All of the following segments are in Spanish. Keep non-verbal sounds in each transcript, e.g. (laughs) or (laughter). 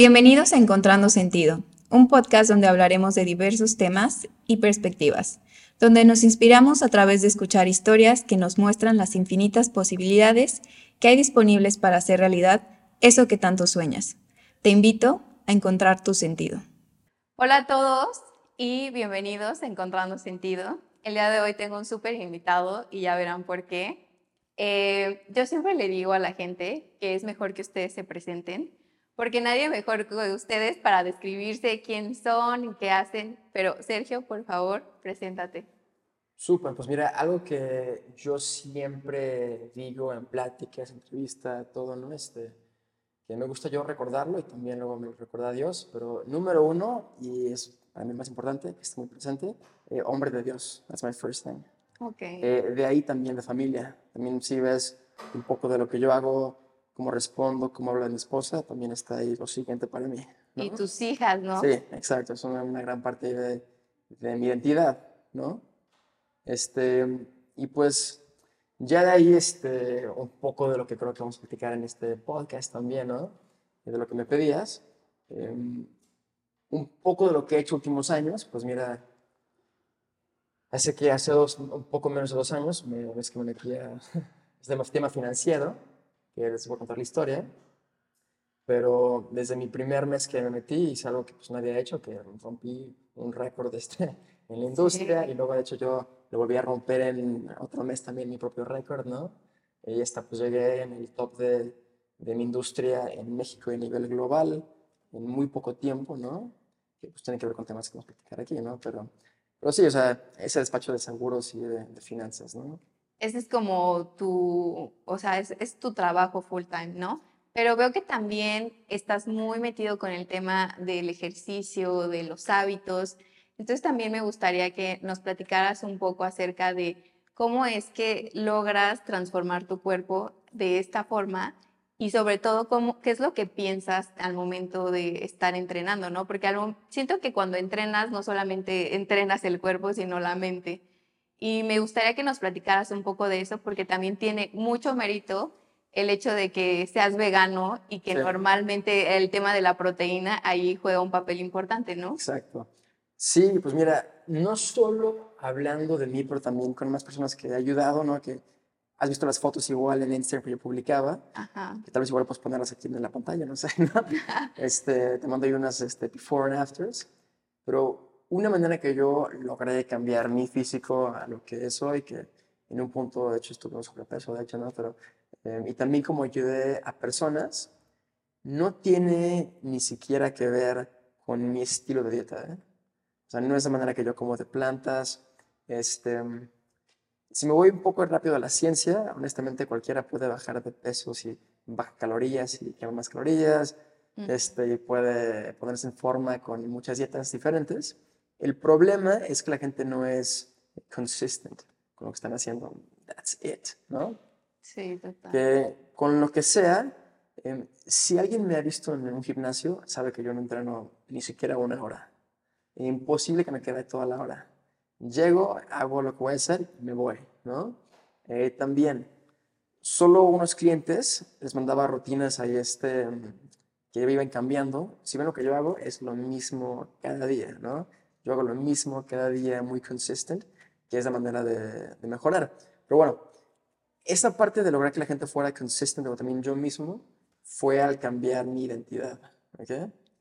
Bienvenidos a Encontrando Sentido, un podcast donde hablaremos de diversos temas y perspectivas, donde nos inspiramos a través de escuchar historias que nos muestran las infinitas posibilidades que hay disponibles para hacer realidad eso que tanto sueñas. Te invito a encontrar tu sentido. Hola a todos y bienvenidos a Encontrando Sentido. El día de hoy tengo un súper invitado y ya verán por qué. Eh, yo siempre le digo a la gente que es mejor que ustedes se presenten porque nadie mejor que ustedes para describirse quién son y qué hacen. Pero Sergio, por favor, preséntate. Súper, pues mira, algo que yo siempre digo en pláticas, entrevistas, todo, ¿no? Este, que me gusta yo recordarlo y también luego me lo recuerda Dios, pero número uno, y es para mí más importante, que está muy presente, eh, hombre de Dios, that's my first thing. Okay. Eh, de ahí también la familia, también si ves un poco de lo que yo hago, cómo respondo, cómo habla mi esposa, también está ahí lo siguiente para mí. Y tus hijas, ¿no? Sí, exacto, son una, gran parte de, de, mi identidad, ¿no? Este, y pues ya de ahí este, un poco de lo que creo que vamos a platicar en este podcast también, ¿no? De lo que me pedías. Em, un poco de lo que he hecho últimos años, pues mira, hace que hace dos, un poco menos de dos años, me, ves que me metí a (laughs) este tema financiero que les voy a contar la historia. Pero desde mi primer mes que me metí hice algo que pues nadie ha hecho, que rompí un récord este, en la industria y luego de hecho yo lo volví a romper en otro mes también mi propio récord, ¿no? Y hasta pues llegué en el top de, de mi industria en México y a nivel global en muy poco tiempo, ¿no? Que pues tiene que ver con temas que vamos a platicar aquí, ¿no? Pero, pero sí, o sea, ese despacho de seguros y de, de finanzas, ¿no? Ese es como tu, o sea, es, tu trabajo full time, ¿no? Pero veo que también estás muy metido con el tema del ejercicio, de los hábitos. Entonces también me gustaría que nos platicaras un poco acerca de cómo es que logras transformar tu cuerpo de esta forma y sobre todo cómo, qué es lo que piensas al momento de estar entrenando, ¿no? Porque siento que cuando entrenas no solamente entrenas el cuerpo, sino la mente. Y me gustaría que nos platicaras un poco de eso porque también tiene mucho mérito el hecho de que seas vegano y que normalmente el tema de la proteína ahí juega un papel importante, ¿no? Exacto. Sí, pues mira, no solo hablando de mí, pero también con más personas que he ayudado, ¿no? Que has visto las fotos igual en Instagram que yo publicaba, Ajá. que tal vez igual puedes ponerlas aquí en la pantalla, no sé, ¿no? (laughs) este, te mando ahí unas este, before and afters, pero una manera que yo logré cambiar mi físico a lo que es hoy, que en un punto, de hecho, estuve sobrepeso, de hecho, ¿no? Pero, eh, y también como ayudé a personas, no tiene ni siquiera que ver con mi estilo de dieta, ¿eh? O sea, no es la manera que yo como de plantas. Este, si me voy un poco rápido a la ciencia, honestamente cualquiera puede bajar de peso si baja calorías y quema más calorías, este, y puede ponerse en forma con muchas dietas diferentes. El problema es que la gente no es consistent con lo que están haciendo. That's it, ¿no? Sí, total. Que con lo que sea, eh, si alguien me ha visto en un gimnasio, sabe que yo no entreno ni siquiera una hora. Es imposible que me quede toda la hora. Llego, hago lo que voy a hacer y me voy, ¿no? Eh, también, solo unos clientes les mandaba rutinas ahí este, que iban cambiando. Si ven lo que yo hago, es lo mismo cada día, ¿no? Yo hago lo mismo cada día muy consistent, que es la manera de, de mejorar. Pero bueno, esa parte de lograr que la gente fuera consistent, o también yo mismo, fue al cambiar mi identidad. ¿Ok?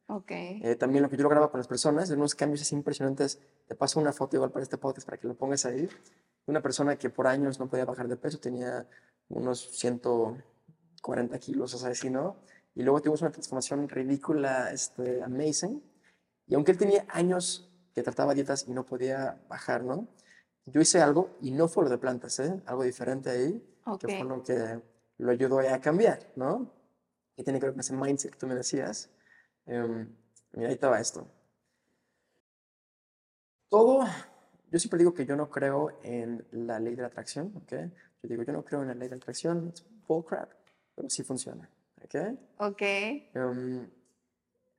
Ok. Eh, también lo que yo lograba con las personas, unos cambios así impresionantes. Te paso una foto igual para este podcast para que lo pongas ahí. Una persona que por años no podía bajar de peso, tenía unos 140 kilos, o sea, así, ¿no? Y luego tuvimos una transformación ridícula, este, amazing. Y aunque él tenía años que trataba dietas y no podía bajar, ¿no? Yo hice algo y no fue lo de plantas, ¿eh? Algo diferente ahí, okay. que fue lo que lo ayudó a cambiar, ¿no? Y tiene que ver con ese mindset que tú me decías. Um, mira, ahí estaba esto. Todo, yo siempre digo que yo no creo en la ley de la atracción, ¿ok? Yo digo, yo no creo en la ley de la atracción, es bull crap, pero sí funciona, ¿ok? Ok. Um,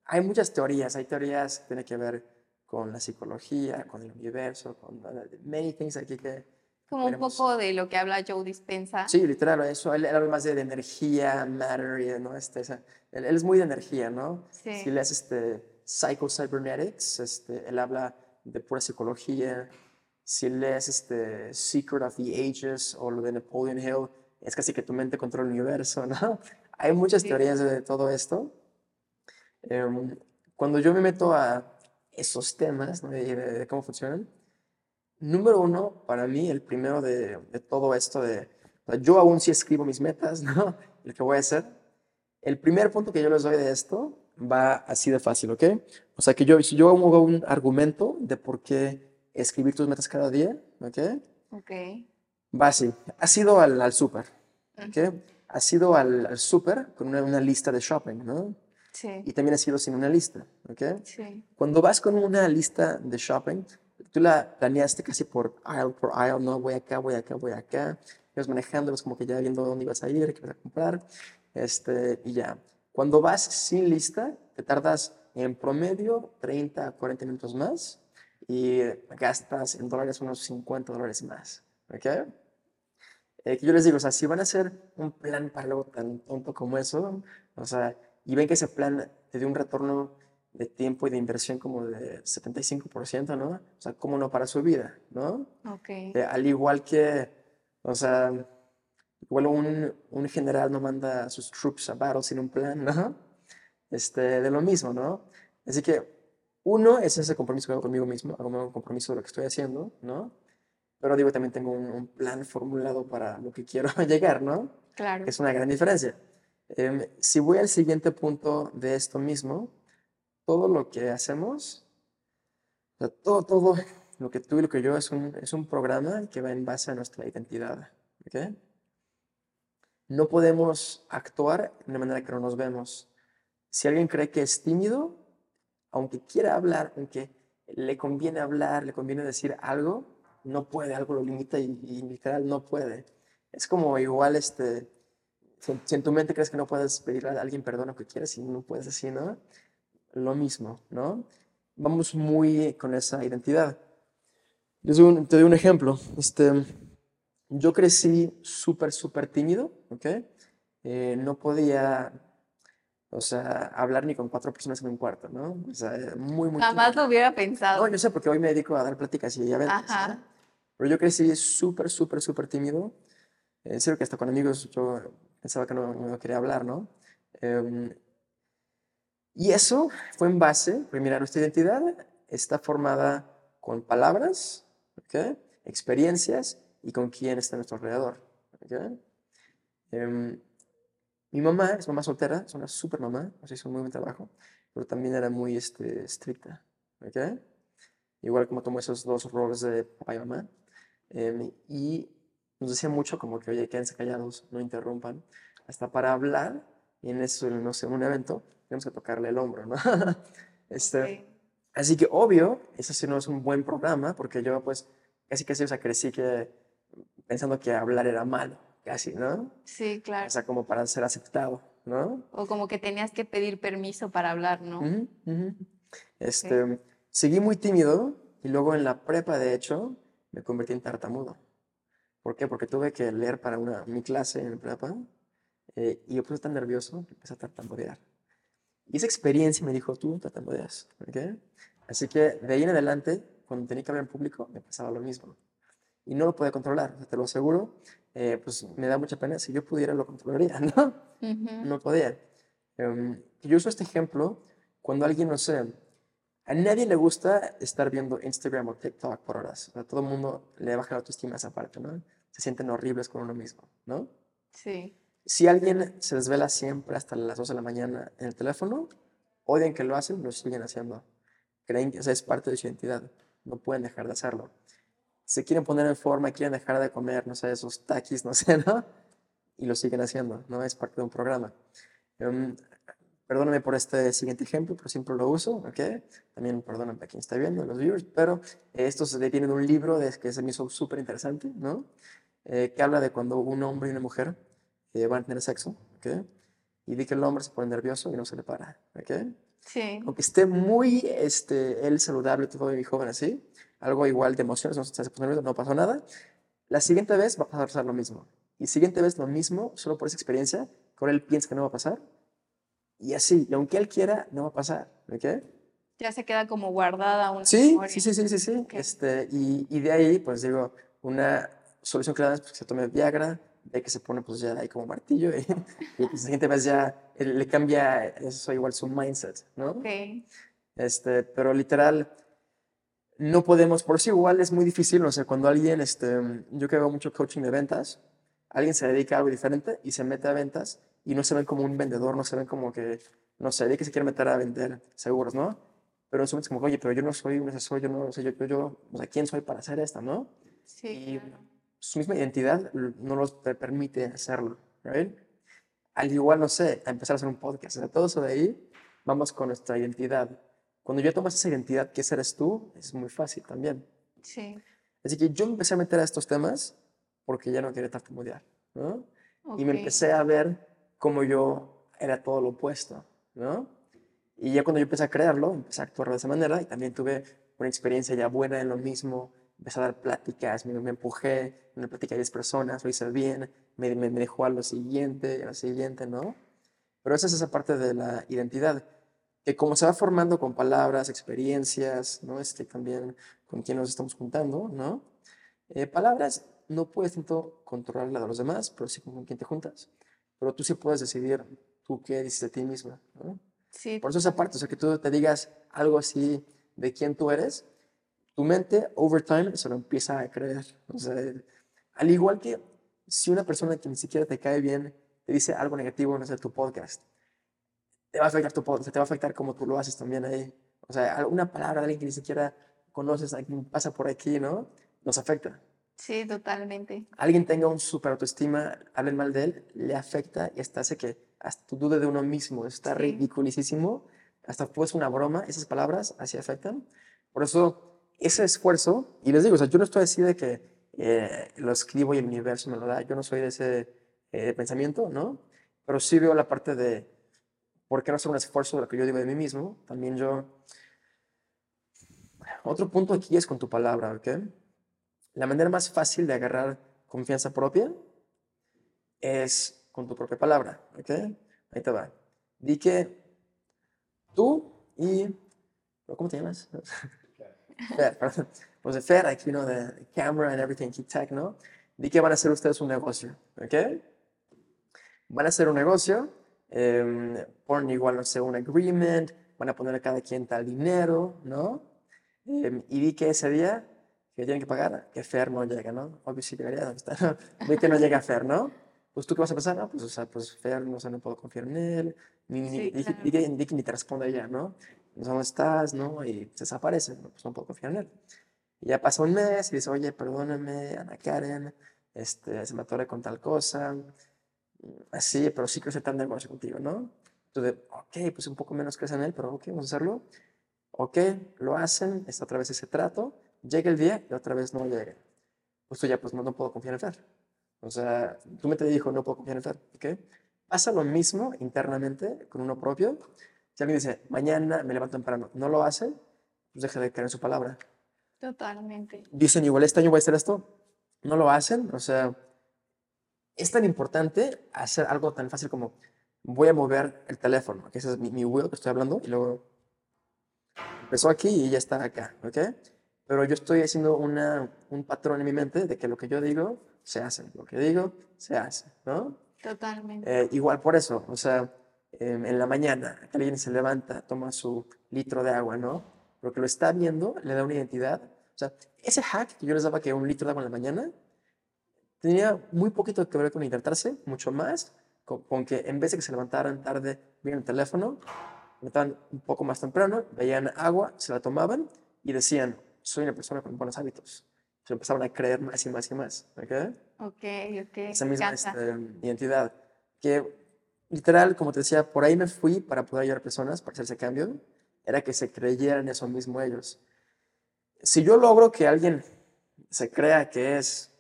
hay muchas teorías, hay teorías que tienen que ver con la psicología, con el universo, con many things aquí que... Como un poco de lo que habla Joe Dispensa. Sí, literal, eso, él habla más de, de energía, matter, ¿no? Este, esa, él, él es muy de energía, ¿no? Sí. Si lees este Psycho Cybernetics, este, él habla de pura psicología. Si lees este Secret of the Ages o lo de Napoleon Hill, es casi que tu mente controla el universo, ¿no? (laughs) Hay muchas Sí. teorías de todo esto. Em, cuando yo me meto a esos temas ¿no? de, de- de cómo funcionan, número uno, para mí, el primero de, de todo esto de, o sea, yo aún sí escribo mis metas, (laughs) ¿no? El que voy a hacer. El primer punto que yo les doy de esto va así de fácil, ¿ok? O sea, que yo, si yo hago un argumento de por qué escribir tus metas cada día, ¿ok? Ok. Va así. Has ido al, al súper, ¿ok? Has ido al, al súper con una, una lista de shopping, ¿no? Sí. Y también has ido sin una lista, ¿ok? Sí. Cuando vas con una lista de shopping, tú la planeaste casi por aisle por aisle, ¿no? Voy acá, voy acá, voy acá. Ibas manejando, ibas como que ya viendo dónde ibas a ir, qué ibas a comprar, este, y ya. Cuando vas sin lista, te tardas en promedio 30 a 40 minutos más y gastas en dólares unos 50 dólares más, ¿ok? Eh, que yo les digo, o sea, si van a hacer un plan para algo tan tonto como eso, o sea, y ven que ese plan te dio un retorno de tiempo y de inversión como de 75%, ¿no? O sea, ¿cómo no para su vida, ¿no? Ok. Eh, al igual que, o sea, igual un, un general no manda a sus troops a battle sin un plan, ¿no? Este, de lo mismo, ¿no? Así que uno es ese compromiso que hago conmigo mismo, hago un compromiso de lo que estoy haciendo, ¿no? Pero digo, también tengo un, un plan formulado para lo que quiero (laughs) llegar, ¿no? Claro. Es una gran diferencia. Em, si voy al siguiente punto de esto mismo, todo lo que hacemos, todo, todo lo que tú y lo que yo es un, es un programa que va en base a nuestra identidad. ¿ok? No podemos actuar de una manera que no nos vemos. Si alguien cree que es tímido, aunque quiera hablar, aunque le conviene hablar, le conviene decir algo, no puede, algo lo limita y, y literal no puede. Es como igual, este, si, si en tu mente crees que no puedes pedirle a alguien perdón lo que quieres y no puedes así, ¿no? Lo mismo, ¿no? Vamos muy con esa identidad. Les doy un- te doy un ejemplo. Este, yo crecí súper, súper tímido, ¿ok? Eh, no podía, o sea, hablar ni con cuatro personas en un cuarto, ¿no? O sea, muy, muy Jamás tímido. lo hubiera No, pensado. yo sé porque hoy me dedico a dar pláticas y eventos, Ajá. ¿no? Pero yo crecí súper, súper, súper tímido. En serio que hasta con amigos yo pensaba que no, no quería hablar, ¿no? Em, y eso fue en base, porque mira, nuestra identidad está formada con palabras, ¿ok? experiencias y con quién está a nuestro alrededor. ¿ok? Em, mi mamá es mamá soltera, es una super mamá, sea, hizo un muy buen trabajo, pero también era muy este, estricta. ¿ok? Igual como tomó esos dos roles de papá y mamá. Em, y nos decía mucho como que, oye, quédense callados, no interrumpan. Hasta para hablar, y en eso, no sé, en un evento, tenemos que tocarle el hombro, ¿no? (laughs) este, Ok. Así que obvio, eso sí no es un buen programa, porque yo pues casi casi, o sea, crecí que pensando que hablar era malo, casi, ¿no? Sí, claro. O sea, como para ser aceptado, ¿no? O como que tenías que pedir permiso para hablar, ¿no? Ujú, ujú. Este, seguí muy tímido y luego en la prepa, de hecho, me convertí en tartamudo. ¿Por qué? Porque tuve que leer para una, mi clase en prepa eh, y yo puse tan nervioso que empecé a tartamudear. Y esa experiencia me dijo, tú tartamudeas, ¿ok? Así que de ahí en adelante, cuando tenía que hablar en público, me pasaba lo mismo. Y no lo podía controlar, o sea, te lo aseguro. eh, pues me da mucha pena, si yo pudiera lo controlaría, (laughs) ¿no? Ujú. no podía. Em, yo uso este ejemplo cuando alguien, no sé, a nadie le gusta estar viendo Instagram o TikTok por horas. A todo el mundo le baja la autoestima esa parte, ¿no? Se sienten horribles con uno mismo, ¿no? Sí. Si alguien se desvela siempre hasta las 2 de la mañana en el teléfono, odian que lo hacen, lo siguen haciendo. Creen que esa es parte de su identidad. No pueden dejar de hacerlo. Se quieren poner en forma, quieren dejar de comer, no sé, esos taquis, no sé, ¿no? Y lo siguen haciendo, ¿no? Es parte de un programa. Em, perdóname por este siguiente ejemplo, pero siempre lo uso, ¿ok? También perdóname a quien está viendo, los viewers, pero eh, esto se viene de un libro de, que se me hizo súper interesante, ¿no? Eh, que habla de cuando un hombre y una mujer eh, van a tener sexo, ¿ok? Y vi que el hombre se pone nervioso y no se le para, ¿ok? Sí. Aunque esté muy, este, él saludable, todo mi joven así, algo igual de emociones, no se pone nervioso, no pasó nada, la siguiente vez va a pasar lo mismo. Y siguiente vez lo mismo, solo por esa experiencia, que ahora él piensa que no va a pasar, y así, y aunque él quiera, no va a pasar, ¿ok? Ya se queda como guardada una Sí, memoria. sí, sí, sí, sí, sí. Ok. Este, y, y de ahí, pues digo, una solución dan es pues, que se tome Viagra, de que se pone pues ya ahí como martillo (laughs) y, y pues, la siguiente vez ya eh, le cambia eso igual su mindset, ¿no? Ok. Este, pero literal, no podemos, por eso igual es muy difícil, no sé, cuando alguien, este, yo que hago mucho coaching de ventas, alguien se dedica a algo diferente y se mete a ventas y no se ven como un vendedor, no se ven como que, no sé, de que se quiere meter a vender seguros, ¿no? Pero en su es como, oye, pero yo no soy un asesor, yo no sé, yo, yo, yo, o sea, ¿quién soy para hacer esto, no? Sí, Y claro. su misma identidad no los per- permite hacerlo, ¿right? Al igual, no sé, a empezar a hacer un podcast, o sea, todo eso de ahí, vamos con nuestra identidad. Cuando ya tomas esa identidad, ese eres tú, es muy fácil también. Sí. Así que yo me empecé a meter a estos temas porque ya no quería tartamudear, ¿no? Y me empecé a ver como yo era todo lo opuesto, ¿no? Y ya cuando yo empecé a crearlo, empecé a actuar de esa manera y también tuve una experiencia ya buena en lo mismo. Empecé a dar pláticas, me, empujé, una plática de 10 personas, lo hice bien, me, dejó a lo siguiente, a lo siguiente, ¿no? Pero esa es esa parte de la identidad, que como se va formando con palabras, experiencias, ¿no? Este, también con quién nos estamos juntando, ¿no? Eh, palabras no puedes tanto controlar la de los demás, pero sí con quién te juntas. Pero tú sí puedes decidir tú qué dices de ti misma, ¿no? Sí, Por eso esa parte, o sea, que tú te digas algo así de quién tú eres, tu mente, over time, se lo empieza a creer. O sea, al igual que si una persona que ni siquiera te cae bien te dice algo negativo en tu podcast, te va a afectar tu podcast, te va a afectar como tú lo haces también ahí. O sea, alguna palabra de alguien que ni siquiera conoces, alguien pasa por aquí, ¿no? Nos afecta. Sí, totalmente. Alguien tenga un super autoestima, hablen mal de él, le afecta y hasta hace que hasta tú dude de uno mismo. Está Sí. ridiculicísimo. Hasta pues una broma, esas palabras así afectan. Por eso, ese esfuerzo, y les digo, o sea, yo no estoy así de que eh, lo escribo y el universo me lo da. Yo no soy de ese eh, pensamiento, ¿no? Pero sí veo la parte de por qué no hacer un esfuerzo de lo que yo digo de mí mismo. También yo. Otro punto aquí es con tu palabra, ¿ok? La manera más fácil de agarrar confianza propia es con tu propia palabra, ¿ok? Ahí te va. Di que tú y... ¿Cómo te llamas? (laughs) Fer, perdón. Pues de Fer, aquí, ¿no? De camera and everything, keep tech, ¿no? Di que van a hacer ustedes un negocio, ¿ok? Van a hacer un negocio, eh, ponen igual, no sé, un agreement, van a poner a cada quien tal dinero, ¿no? Eh, y di que ese día que tienen que pagar, que Fer no llega, ¿no? Obvio sí llegaría, ¿dónde está? (laughs) Di que no llega Fer, ¿no? Pues tú qué vas a pensar, no, pues, o sea, pues Fer, no sé, no puedo confiar en él, ni, ni, Sí, di, claro. que, di que ni te responde ella, ¿no? No sé dónde estás, ¿no? Y se desaparece, ¿no? pues no puedo confiar en él. Y ya pasa un mes y dice, oye, perdóname, Ana Karen, este, se me atoré con tal cosa, así, pero sí quiero hacer tal negocio contigo, ¿no? Entonces, ok, pues un poco menos crees en él, pero ok, vamos a hacerlo. Ok, lo hacen, está otra vez ese trato, llega el día y otra vez no llega. Pues tú ya, pues no, no puedo confiar en Fer. O sea, tú me te dijo, no puedo confiar en Fer, ¿ok? Pasa lo mismo internamente con uno propio. Si alguien dice, mañana me levanto temprano, no lo hace, pues deja de creer en su palabra. Totalmente. Dicen, igual este año voy a hacer esto, no lo hacen. O sea, es tan importante hacer algo tan fácil como voy a mover el teléfono, que ese es mi, mi wheel que estoy hablando, y luego empezó aquí y ya está acá, ¿ok? Pero yo estoy haciendo una, un patrón en mi mente de que lo que yo digo, se hace, lo que digo, se hace, ¿no? Totalmente. Eh, igual por eso, o sea, em, en la mañana alguien se levanta, toma su litro de agua, ¿no? Porque lo está viendo, le da una identidad. O sea, ese hack que yo les daba que un litro de agua en la mañana tenía muy poquito que ver con hidratarse, mucho más con, con que en vez de que se levantaran tarde, vieran el teléfono, levantaban un poco más temprano, veían agua, se la tomaban y decían, soy una persona con buenos hábitos. Se empezaban a creer más y más y más, ¿ok? Ok, ok. esa misma este, identidad. Que literal, como te decía, por ahí me fui para poder ayudar a personas para hacer ese cambio, era que se creyeran eso mismo ellos. Si yo logro que alguien se crea que es,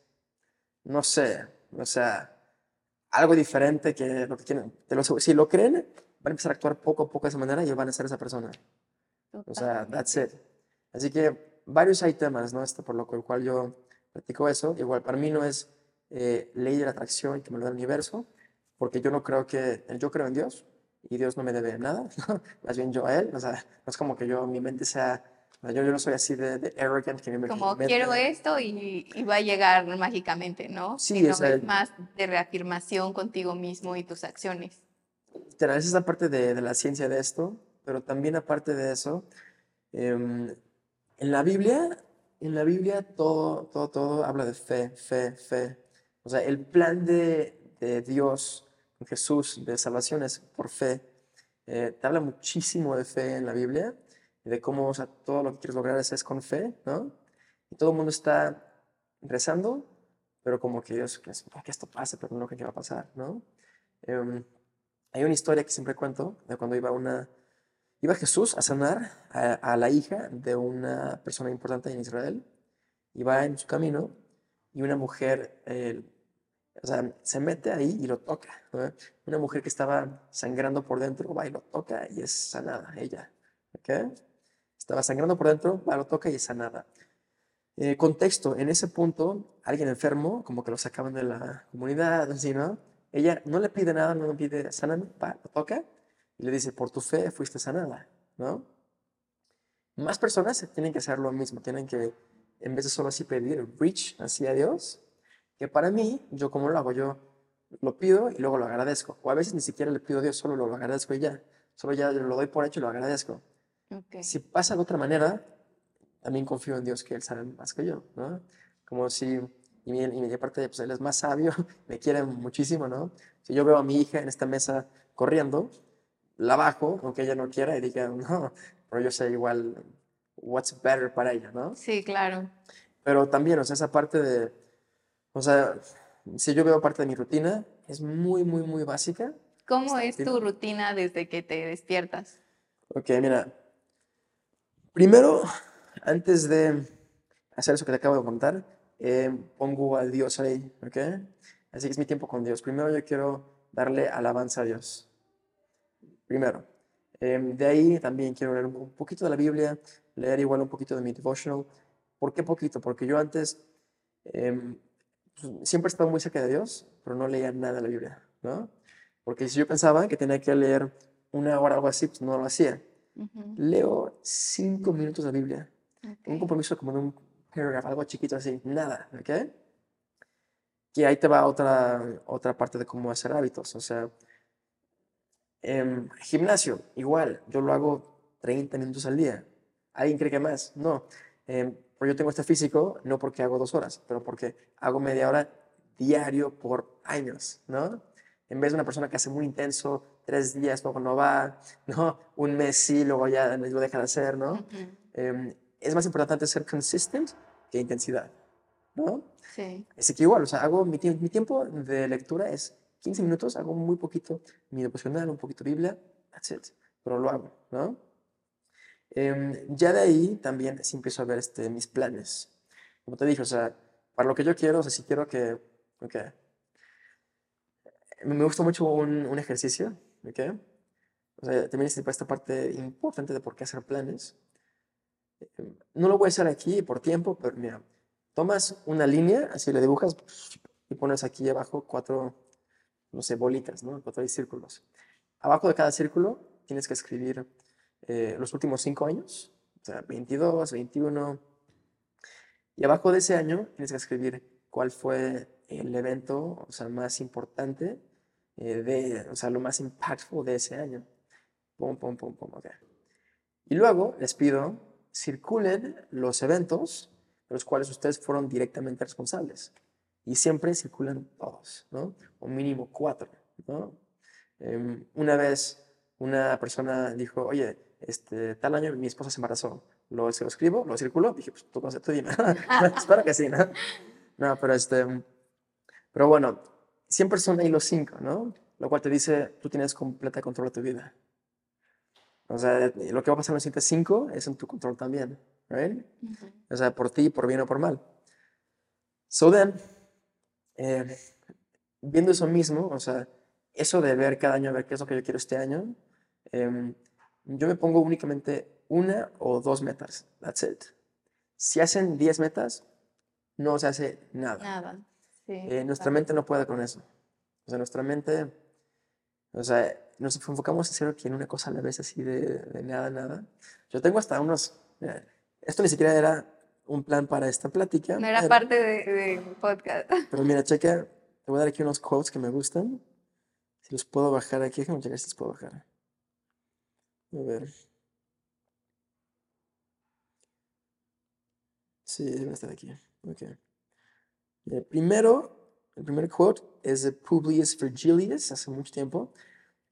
no sé, o sea, algo diferente que lo que quieren, te lo si lo creen, van a empezar a actuar poco a poco de esa manera y van a ser esa persona. O sea, that's it. Así que varios hay temas, ¿no? Este, por lo cual yo practico eso. Igual, para mí no es eh, ley de la atracción que me lo da el universo, porque yo no creo que, yo creo en Dios, y Dios no me debe nada, (laughs) más bien yo a Él, o sea, no es como que yo, mi mente sea, yo, yo no soy así de, de arrogant que me Como quiero esto y, y, va a llegar mágicamente, ¿no? Sí, es más de reafirmación contigo mismo y tus acciones. Esa es la parte de, de, la ciencia de esto, pero también aparte de eso, eh, en la Biblia, en la Biblia todo, todo, todo habla de fe, fe, fe. O sea, el plan de, de Dios, Jesús, de salvación es por fe. Eh, te habla muchísimo de fe en la Biblia, de cómo o sea, todo lo que quieres lograr es, es con fe, ¿no? Y todo el mundo está rezando, pero como que Dios, que, que esto pase, pero no que va a pasar, ¿no? Eh, hay una historia que siempre cuento de cuando iba una, iba Jesús a sanar a, la hija de una persona importante en Israel. Iba en su camino y una mujer, eh, o sea, se mete ahí y lo toca. Una mujer que estaba sangrando por dentro va y lo toca y es sanada, ella. ¿okay? Estaba sangrando por dentro, va, lo toca y es sanada. Eh, contexto, en ese punto, alguien enfermo, como que lo sacaban de la comunidad, así, ¿no? Ella no le pide nada, no le pide saname, va, lo toca y le dice, por tu fe fuiste sanada, ¿no? Más personas tienen que hacer lo mismo, tienen que, en vez de solo así pedir, reach hacia Dios, que para mí, yo como lo hago, yo lo pido y luego lo agradezco. O a veces ni siquiera le pido a Dios, solo lo agradezco y ya. Solo ya lo doy por hecho y lo agradezco. Okay. Si pasa de otra manera, también confío en Dios que Él sabe más que yo, ¿no? Como si, y mi, y mi aparte, pues Él es más sabio, (laughs) me quiere muchísimo, ¿no? Si yo veo a mi hija en esta mesa corriendo, la bajo, aunque ella no quiera, y diga, no, pero yo sé igual what's better para ella, ¿no? Sí, claro. Pero también, o sea, esa parte de, o sea, si yo veo parte de mi rutina, es muy, muy, muy básica. ¿Cómo es tu rutina desde que te despiertas? Ok, mira. Primero, antes de hacer eso que te acabo de contar, eh, pongo al Dios ahí, ¿ok? Así que es mi tiempo con Dios. Primero yo quiero darle alabanza a Dios. Primero. Eh, de ahí también quiero leer un poquito de la Biblia, leer igual un poquito de mi devotional. ¿Por qué poquito? Porque yo antes eh, siempre he estado muy cerca de Dios, pero no leía nada de la Biblia, ¿no? Porque si yo pensaba que tenía que leer una hora o algo así, pues no lo hacía. Uh -huh. Leo cinco minutos de la Biblia. Okay. Un compromiso como de un paragraph, algo chiquito así, nada, ¿ok? Y ahí te va otra, otra parte de cómo hacer hábitos. O sea, eh, gimnasio, igual, yo lo hago 30 minutos al día. ¿Alguien cree que más? No. Eh, pero yo tengo este físico no porque hago dos horas, pero porque hago media hora diario por años, ¿no? En vez de una persona que hace muy intenso, tres días, luego no va, ¿no? Un mes sí, luego ya lo deja de hacer, ¿no? Uh -huh. eh, es más importante ser consistent que intensidad, ¿no? Sí. Así que igual, o sea, hago mi, mi tiempo de lectura es 15 minutos, hago muy poquito mi devocional, un poquito Biblia, that's it, pero lo hago, ¿no? Eh, ya de ahí también sí empiezo a ver este, mis planes. Como te dije, o sea, para lo que yo quiero, o sea, si quiero que, ok, me gusta mucho un, un ejercicio, ok, o sea, también es esta parte importante de por qué hacer planes. No lo voy a hacer aquí por tiempo, pero mira, tomas una línea, así le dibujas y pones aquí abajo cuatro, no sé, bolitas, ¿no? Cuatro círculos. Abajo de cada círculo tienes que escribir eh, los últimos cinco años, o sea, 22, 21. Y abajo de ese año tienes que escribir cuál fue el evento, o sea, más importante, eh, de, o sea, lo más impactful de ese año. Pum, pum, pum, pum, ok. Y luego les pido, circulen los eventos de los cuales ustedes fueron directamente responsables. Y siempre circulan todos, ¿no? O mínimo cuatro, ¿no? Eh, una vez una persona dijo, oye, este, tal año mi esposa se embarazó. Lo, se lo escribo, lo circulo, dije, pues tú, tú dime. (laughs) Espero que sí, ¿no? No, pero este, pero bueno, siempre son ahí los cinco, ¿no? Lo cual te dice, tú tienes completa control de tu vida. O sea, lo que va a pasar en los siguientes cinco es en tu control también, ¿right? Uh -huh. O sea, por ti, por bien o por mal. So then, eh, viendo eso mismo, o sea, eso de ver cada año, a ver qué es lo que yo quiero este año, eh, yo me pongo únicamente una o dos metas. That's it. Si hacen 10 metas, no se hace nada. Nada. Sí, eh, nuestra mente no puede con eso. O sea, nuestra mente, o sea, nos enfocamos en hacer en una cosa a la vez, así de, de nada, nada. Yo tengo hasta unos, mira, esto ni siquiera era un plan para esta plática. No era pero- parte de, de podcast. (laughs) Pero mira, checa, te voy a dar aquí unos quotes que me gustan. Si los puedo bajar aquí, déjame checar si los puedo bajar. A ver. Sí, debe estar aquí. Ok. El primero, el primer quote es de Publius Virgilius, hace mucho tiempo,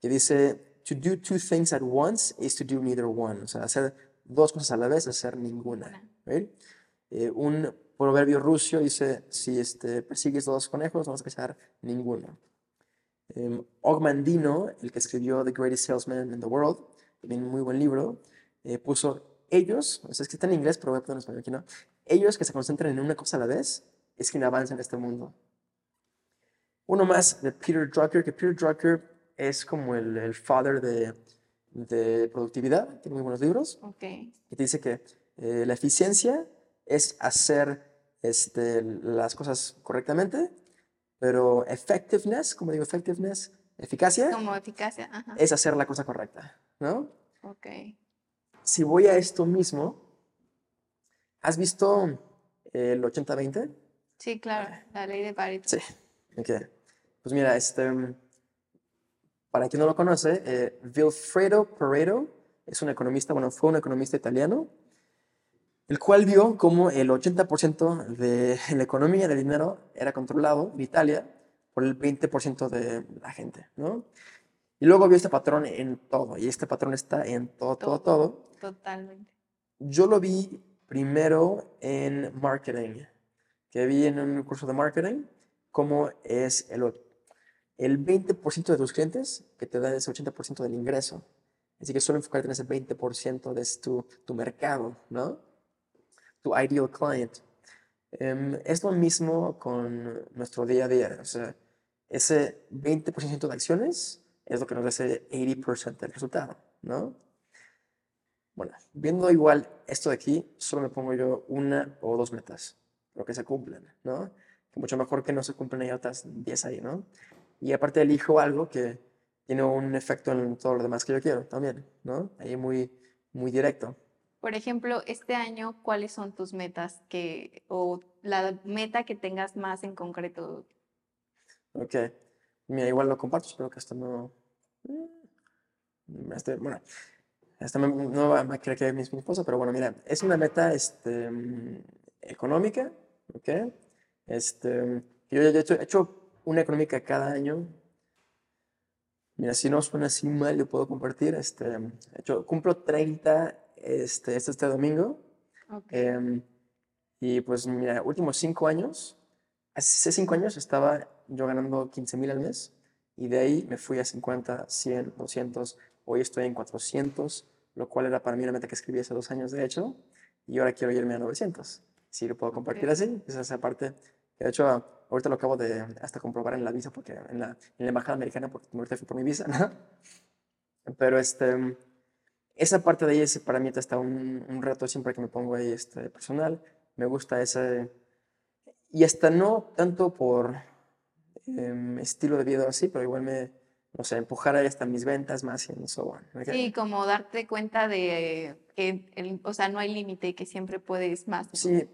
que dice, To do two things at once is to do neither one. O sea, hacer dos cosas a la vez es hacer ninguna. right? Eh, un proverbio ruso dice, si este, persigues dos conejos, no vas a cazar ninguno. Um, Ogmandino, el que escribió The Greatest Salesman in the World, también un muy buen libro, eh, puso ellos, o sea, es que está en inglés, pero voy a poner en español aquí, ¿no? Ellos que se concentran en una cosa a la vez, es quien avanza en este mundo. Uno más de Peter Drucker, que Peter Drucker es como el, el father de, de productividad, tiene muy buenos libros Ok. que te dice que eh, la eficiencia es hacer este, las cosas correctamente, pero effectiveness, como digo, effectiveness, eficacia, Como eficacia. Ajá. es hacer la cosa correcta, ¿no? Ok. Si voy a esto mismo, ¿has visto el 80-20? Sí, claro. La ley de Pareto. Sí. Ok. Pues mira, este, para quien no lo conoce, eh, Vilfredo Pareto es un economista, bueno, fue un economista italiano, el cual vio cómo el 80% de (laughs) la economía del dinero era controlado en Italia por el 20% de la gente, ¿no? Y luego vio este patrón en todo, y este patrón está en todo, todo, todo. Totalmente. Yo lo vi primero en marketing, que vi en un curso de marketing, cómo es el, el 20% de tus clientes que te dan ese 80% del ingreso. Así que solo enfocarte en ese 20% de tu, tu mercado, ¿no? Tu ideal client. Em, es lo mismo con nuestro día a día. O sea, ese 20% de acciones es lo que nos da ese 80% del resultado, ¿no? Bueno, viendo igual esto de aquí, solo me pongo yo una o dos metas, pero que se cumplan, ¿no? Mucho mejor que no se cumplan y otras 10 ahí, ¿no? Y aparte elijo algo que tiene un efecto en todo lo demás que yo quiero también, ¿no? Ahí muy, muy directo. Por ejemplo, este año, ¿cuáles son tus metas que, o la meta que tengas más en concreto? Ok. Mira, igual lo comparto, espero que esto no... mm, Este, bueno, esta no va a creer que es mi esposa, pero bueno, mira, es una meta este, mm, económica, ¿ok? Este, yo he hecho, he hecho una económica cada año. Mira, si no suena así mal, yo puedo compartir. Este, he hecho, cumplo 30 este, este, este domingo. Ok. Em, y pues mira, últimos cinco años, hace cinco años estaba yo ganando 15 mil al mes y de ahí me fui a 50, 100, 200, hoy estoy en 400, lo cual era para mí una meta que escribí hace dos años de hecho y ahora quiero irme a 900. Si lo puedo compartir Ok. así, esa es esa parte de hecho ahorita lo acabo de hasta comprobar en la visa, porque en la, en la embajada americana, porque ahorita fui por mi visa, (laughs) ¿no? Pero este, esa parte de ahí para mí está un, un reto siempre que me pongo ahí este, personal. Me gusta ese... Y hasta no tanto por em, estilo de vida así, pero igual me, no sé, empujar ahí hasta mis ventas más y en so on. Sí, como darte cuenta de que, el, o sea, no hay límite, que siempre puedes más. Sí,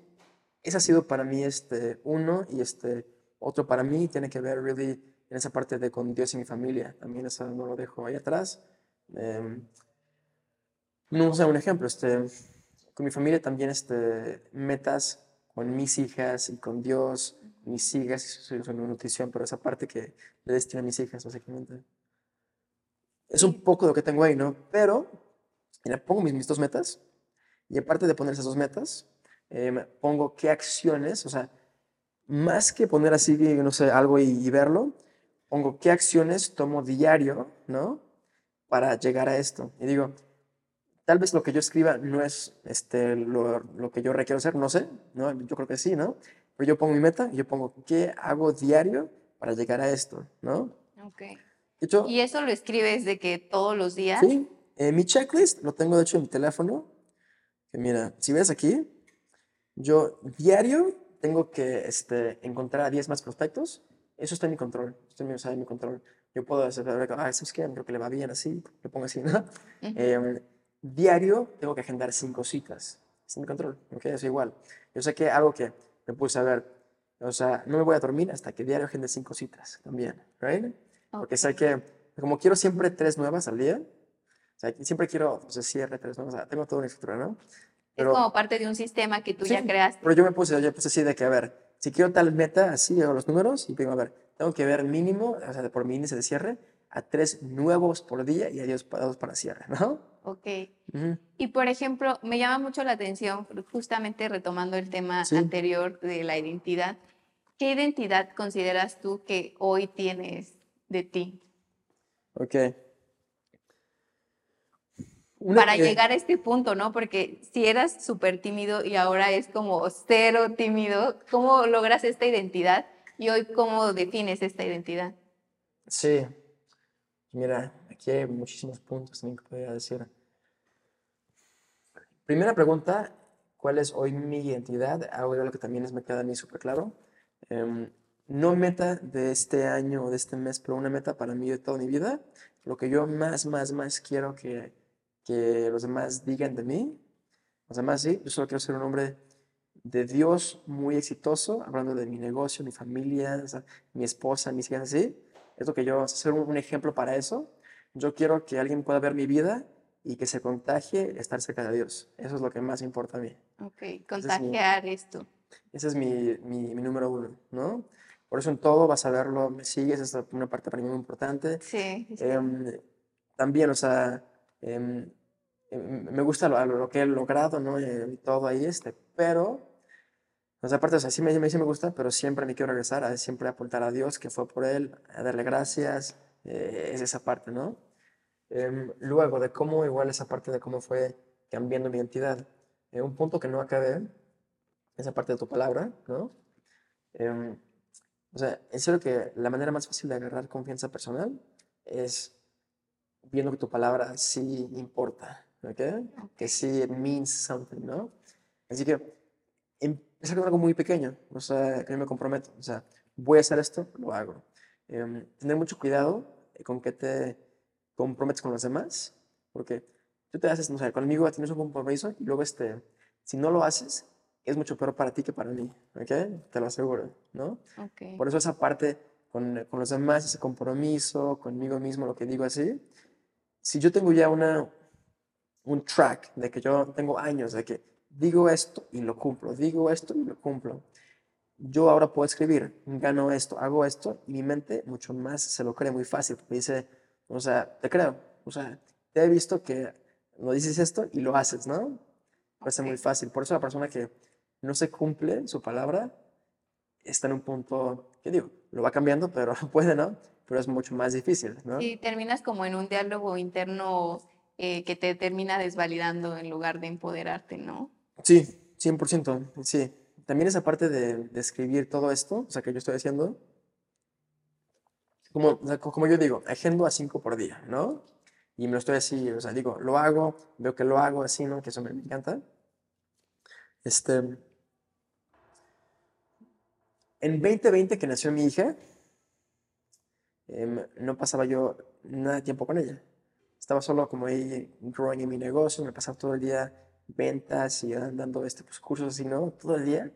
ese ha sido para mí este, uno y este otro para mí tiene que ver really en esa parte de con Dios y mi familia. También eso no lo dejo ahí atrás. Em, no sé, un ejemplo, este, con mi familia también este, metas con mis hijas y con Dios, mis hijas, soy una nutrición, pero esa parte que le destino a mis hijas, básicamente. Es un poco lo que tengo ahí, ¿no? Pero, mira, pongo mis, mis dos metas y aparte de poner esas dos metas, em, pongo qué acciones, o sea, más que poner así, no sé, algo y, y verlo, pongo qué acciones tomo diario, ¿no? Para llegar a esto. Y digo, tal vez lo que yo escriba no es este, lo, lo que yo requiero hacer, no sé, ¿no? Yo creo que sí, ¿no? Pero yo pongo mi meta y yo pongo qué hago diario para llegar a esto, ¿no? Ok. Hecho, Y eso lo escribes de que todos los días. Sí, eh, mi checklist lo tengo de hecho en mi teléfono. Que mira, si ves aquí, yo diario tengo que este, encontrar a 10 más prospectos. Eso está en mi control. Está en mi, o sea, en mi control. yo puedo saber, ah, ¿sabes qué? Creo que le va bien así, le pongo así, ¿no? Ujú. Em, diario tengo que agendar cinco citas, sin mi control, ¿ok? Es igual. Yo sé que algo que me puse a ver, o sea, no me voy a dormir hasta que diario agende cinco citas también, ¿right? Porque sé que, como quiero siempre tres nuevas al día, o sea, siempre quiero, o sea, cierre tres nuevas, o sea, tengo toda una estructura, ¿no? es como parte de un sistema que tú ya creaste. Pero yo me puse, yo puse así de que, a ver, si quiero tal meta, así hago los números y digo, a ver, tengo que ver mínimo, o sea, por mi índice de cierre, a tres nuevos por día y a dos para cierre, ¿no? Ok. Ujú. Y por ejemplo, me llama mucho la atención, justamente retomando el tema Sí. anterior de la identidad, ¿qué identidad consideras tú que hoy tienes de ti? Ok. Una Para que- llegar a este punto, ¿no? Porque si eras súper tímido y ahora es como cero tímido, ¿cómo logras esta identidad? Y hoy, ¿cómo defines esta identidad? Sí. Mira, aquí hay muchísimos puntos también que podría decir. Primera pregunta, ¿cuál es hoy mi identidad? De lo que también es, me queda a mí súper claro. Em, no meta de este año o de este mes, pero una meta para mí de toda mi vida. Lo que yo más, más, más quiero que, que los demás digan de mí. Los demás, sí, yo solo quiero ser un hombre de Dios muy exitoso, hablando de mi negocio, mi familia, mi esposa, mis hijas, así. Es lo que yo, ser un, un ejemplo para eso. Yo quiero que alguien pueda ver mi vida y que se contagie estar cerca de Dios. Eso es lo que más importa a mí. Ok, es mi- contagiar esto. Ese es mi, mi, mi número uno, ¿no? Por eso en todo vas a verlo, me sigues, es una parte para mí muy importante. Sí, sí. Em, también, o sea, em, me gusta lo, lo que he logrado, ¿no? Eh, Y todo ahí, este, pero, o sea, aparte, o sea, sí me, me- sí me gusta, pero siempre me quiero regresar a siempre apuntar a Dios, que fue por Él, a darle gracias, eh, es esa parte, ¿no? Em, luego, de cómo, igual esa parte de cómo fue cambiando mi identidad. Eh, un punto que no acabé, esa parte de tu palabra, ¿no? Em, o sea, en serio que la manera más fácil de agarrar confianza personal es viendo que tu palabra sí importa, ¿ok? Que sí means something, ¿no? Así que empezar con algo muy pequeño, o sea, que yo me comprometo, o sea, voy a hacer esto, lo hago. Em, tener mucho cuidado con que te comprometes con los demás, porque tú te haces, no sé, conmigo tienes un compromiso y luego, este, si no lo haces, es mucho peor para ti que para mí, ¿ok? Te lo aseguro, ¿no? Ok. Por eso esa parte con, con los demás, ese compromiso, conmigo mismo, lo que digo así, si yo tengo ya una, un track de que yo tengo años de que digo esto y lo cumplo, digo esto y lo cumplo, yo ahora puedo escribir, gano esto, hago esto, y mi mente mucho más se lo cree muy fácil, porque dice, o sea, te creo, o sea, te he visto que lo dices esto y lo haces, ¿no? Puede ser muy fácil. Por eso la persona que no se cumple su palabra está en un punto, que digo, lo va cambiando, pero (laughs) puede, ¿no? Pero es mucho más difícil, ¿no? Sí, terminas como en un diálogo interno eh, que te termina desvalidando en lugar de empoderarte, ¿no? Sí, 100%, sí. También esa parte de, de escribir todo esto, o sea, que yo estoy haciendo, como, como yo digo, agendo a cinco por día, ¿no? Y me lo estoy así, o sea, digo, lo hago, veo que lo hago así, ¿no? Que eso me, me encanta. Este, en 2020 que nació mi hija, em, no pasaba yo nada de tiempo con ella. Estaba solo como ahí growing en mi negocio, me pasaba todo el día ventas y dando este, pues, cursos así, ¿no? Todo el día.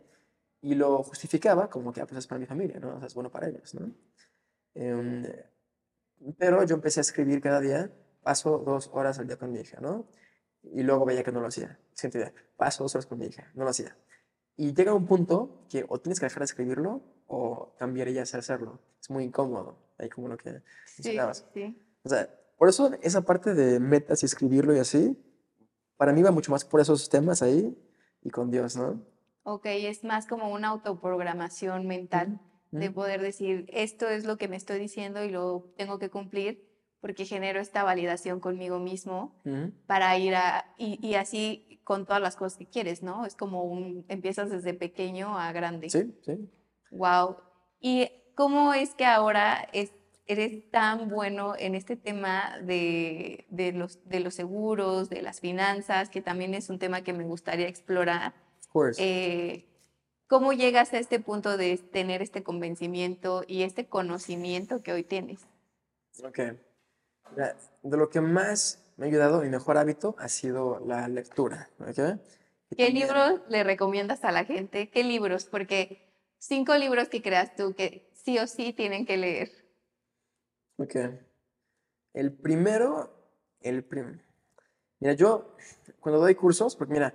Y lo justificaba como que, ah, pues es para mi familia, ¿no? O sea, es bueno para ellos, ¿no? Em, pero yo empecé a escribir cada día, paso dos horas al día con mi hija, ¿no? Y luego veía que no lo hacía. Siguiente día, paso dos horas con mi hija, no lo hacía. Y llega un punto que o tienes que dejar de escribirlo o cambiar y hacer hacerlo. Es muy incómodo, ahí como lo que Sí, mencionabas. sí. O sea, por eso esa parte de metas y escribirlo y así, para mí va mucho más por esos temas ahí y con Dios, ¿no? Ok, es más como una autoprogramación mental de poder decir, esto es lo que me estoy diciendo y lo tengo que cumplir porque genero esta validación conmigo mismo para ir a, y, y así con todas las cosas que quieres, ¿no? Es como un, empiezas desde pequeño a grande. Sí, sí. Wow. ¿Y cómo es que ahora es- eres tan bueno en este tema de, de los, de los seguros, de las finanzas, que también es un tema que me gustaría explorar? Of course. Eh, ¿Cómo llegas a este punto de tener este convencimiento y este conocimiento que hoy tienes? Ok. De lo que más me ha ayudado, mi mejor hábito ha sido la lectura. ¿ok? Y ¿Qué también- libros le recomiendas a la gente? ¿Qué libros? Porque cinco libros que creas tú que sí o sí tienen que leer. Ok. El primero, el prim- Mira, yo cuando doy cursos, porque mira,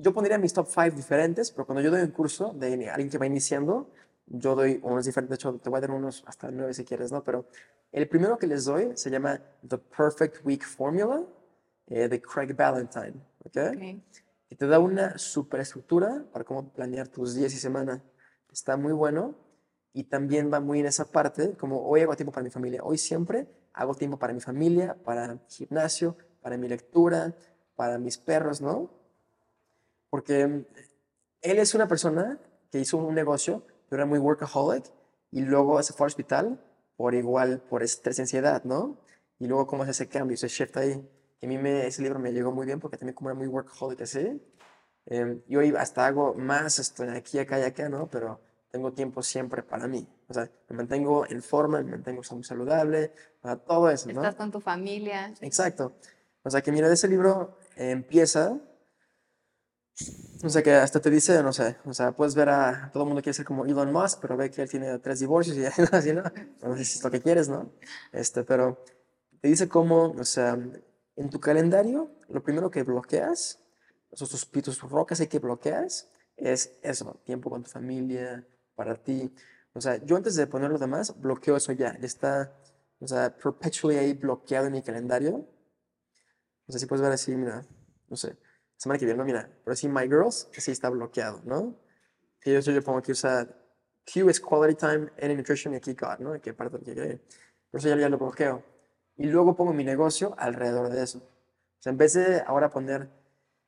yo pondría mis top 5 diferentes, pero cuando yo doy un curso de alguien que va iniciando, yo doy unos diferentes, de hecho, te voy a dar unos hasta nueve si quieres, ¿no? Pero el primero que les doy se llama The Perfect Week Formula eh, de Craig Ballantyne, ¿ok? Ok. y te da una superestructura para cómo planear tus días y semana. Está muy bueno y también va muy en esa parte, como hoy hago tiempo para mi familia, hoy siempre hago tiempo para mi familia, para gimnasio, para mi lectura, para mis perros, ¿no? Porque mm, él es una persona que hizo un negocio, pero era muy workaholic y luego se fue al hospital por igual, por estrés y ansiedad, ¿no? Y luego cómo hace ese cambio, ese shift ahí. Que a mí me, ese libro me llegó muy bien porque también como era muy workaholic así. y hoy hasta hago más esto de aquí, acá y acá, ¿no? Pero tengo tiempo siempre para mí. O sea, me mantengo en forma, me mantengo saludable, para todo eso, ¿no? Estás con tu familia. Exacto. O sea, que mira, ese libro eh, empieza, o sea, que hasta te dice, no sé, o sea, puedes ver a, todo el mundo quiere ser como Elon Musk, pero ve que él tiene tres divorcios y (laughs) así, ¿no? No sé si es lo que quieres, ¿no? Este, pero te dice cómo, o sea, en tu calendario, lo primero que bloqueas, esos tus, tus rocas ahí que bloqueas, es eso, tiempo con tu familia, para ti. O sea, yo antes de poner lo demás, bloqueo eso ya está, o sea, perpetually ahí bloqueado en mi calendario. O sea, si puedes ver así, mira, no sé, semana que viene, no, mira, pero sí, My Girls, sí está bloqueado, ¿no? Que yo, yo pongo aquí, o sea, Q es Quality Time, N Nutrition y aquí God, ¿no? Que parte que Por eso ya, ya lo bloqueo. Y luego pongo mi negocio alrededor de eso. O sea, en vez de ahora poner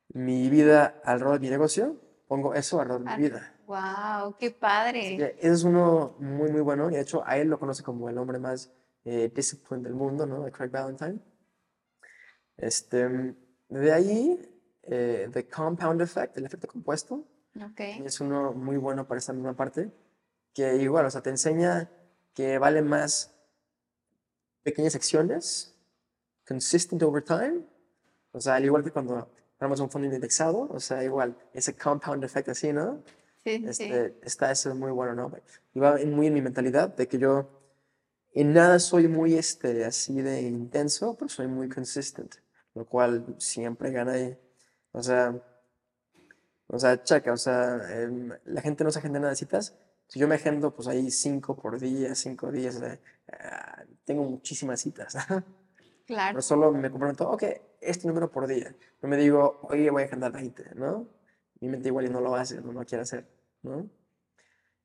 mi vida alrededor de mi negocio, pongo eso alrededor de mi vida. Wow, qué padre. que ese es uno muy, muy bueno. Y de hecho, a él lo conoce como el hombre más eh, disciplined del mundo, ¿no? De Craig Valentine. Este, de ahí, eh, The Compound Effect, el efecto compuesto, Ok. es uno muy bueno para esta misma parte. Que igual, o sea, te enseña que vale más pequeñas acciones, consistent over time. O sea, al igual que cuando ponemos un fondo indexado, o sea, igual, ese compound effect así, ¿no? Sí, sí. Este, está eso muy bueno, ¿no? Y va muy en mi mentalidad de que yo en nada soy muy este, así de intenso, pero soy muy consistent, lo cual siempre gana. O sea, o sea, checa, o sea, em, la gente no se agenda nada de citas. Si yo me agendo, pues ahí cinco por día, cinco días, eh, tengo muchísimas citas. (laughs) Claro. Pero solo me comprometo, ok, este número por día. No me digo, oye, voy a agendar 20, ¿no? Mi mente igual y no lo hace, no lo quiere hacer, ¿no?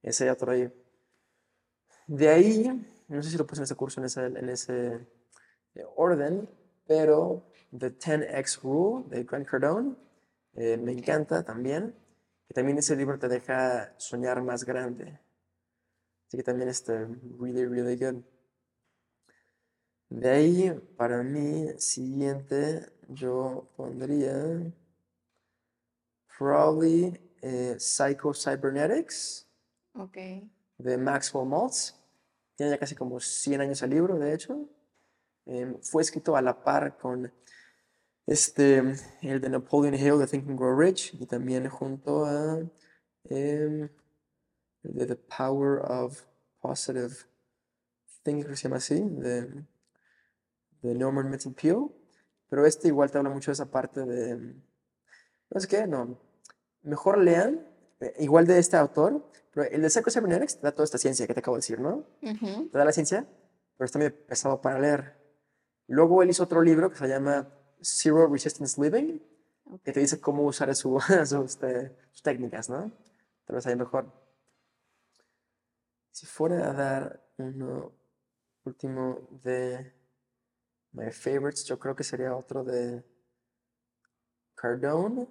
Ese otro ahí. De ahí, no sé si lo puse en ese curso, en ese, en ese eh, orden, pero The 10X Rule de Grant Cardone eh, me encanta también. Que también ese libro te deja soñar más grande. Así que también este, really, really good. De ahí, para mí, siguiente, yo pondría probably eh, Psycho Cybernetics Ok. de Maxwell Maltz. Tiene ya casi como 100 años el libro, de hecho. Em, fue escrito a la par con este, el de Napoleon Hill de Think and Grow Rich y también junto a em, el de The Power of Positive Thinking, creo que se llama así, de, de Norman Vincent Peale. Pero este igual te habla mucho de esa parte de... No sé qué, no. Mejor lean, eh, igual de este autor, pero el de Psycho Cybernetics te da toda esta ciencia que te acabo de decir, ¿no? Te da la ciencia, pero está medio pesado para leer. Luego él hizo otro libro que se llama Zero Resistance Living, que te dice cómo usar su, (laughs) su, este, sus técnicas, ¿no? Tal vez ahí mejor. Si fuera a dar uno último de my favorites, yo creo que sería otro de Cardone,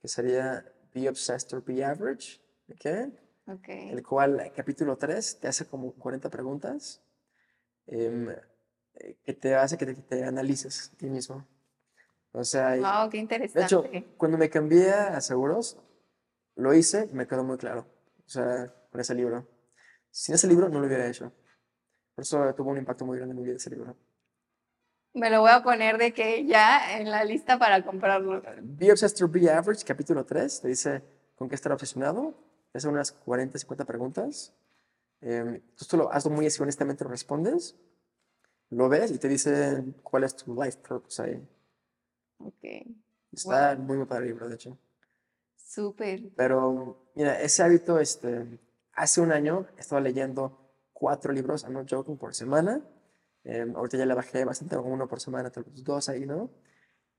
que sería Be Obsessed or Be Average, ¿ok? Ok. el cual, capítulo 3, te hace como 40 preguntas eh, que te hace que te, te analices a ti mismo. O sea, Wow, qué de interesante. hecho, cuando me cambié a seguros, lo hice y me quedó muy claro. O sea, con ese libro. Sin ese libro no lo hubiera hecho. Por eso tuvo un impacto muy grande en mi vida ese libro. Me lo voy a poner de que ya en la lista para comprarlo. Be Obsessed to Be Average, capítulo 3, te dice con qué estar obsesionado. Es unas 40, 50 preguntas. Eh, tú lo hazlo muy así, honestamente lo respondes. Lo ves y te dice cuál es tu life purpose ahí. Ok. Está muy, muy padre el libro, de hecho. Súper. Pero, mira, ese hábito, este, hace un año estaba leyendo cuatro libros, I'm not joking, por semana. Eh, ahorita ya le bajé bastante, uno por semana, tal vez dos ahí, ¿no?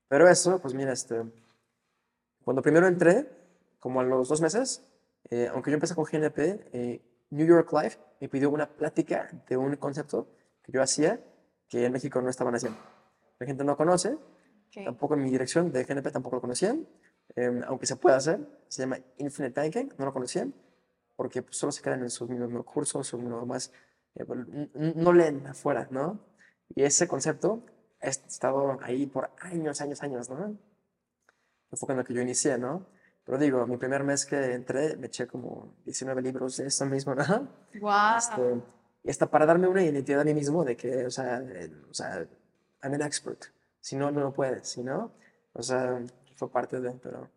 Pero eso, pues mira, este, cuando primero entré, como a los dos meses, eh, aunque yo empecé con GNP, eh, New York Life me pidió una plática de un concepto que yo hacía que en México no estaban haciendo. La gente no conoce, Ok. tampoco en mi dirección de GNP tampoco lo conocían, eh, aunque se puede hacer, se llama Infinite Banking, no lo conocían, porque pues, solo se quedan en sus mismos cursos no más, eh, no leen afuera, ¿no? Y ese concepto ha estado ahí por años, años, años, ¿no? Fue cuando que yo inicié, ¿no? Pero digo, mi primer mes que entré, me eché como 19 libros de eso mismo, ¿no? Wow. Este, y hasta para darme una identidad a mí mismo de que, o sea, eh, o sea, I'm an expert. Si no, no lo puedes, si no, o sea, fue parte de, pero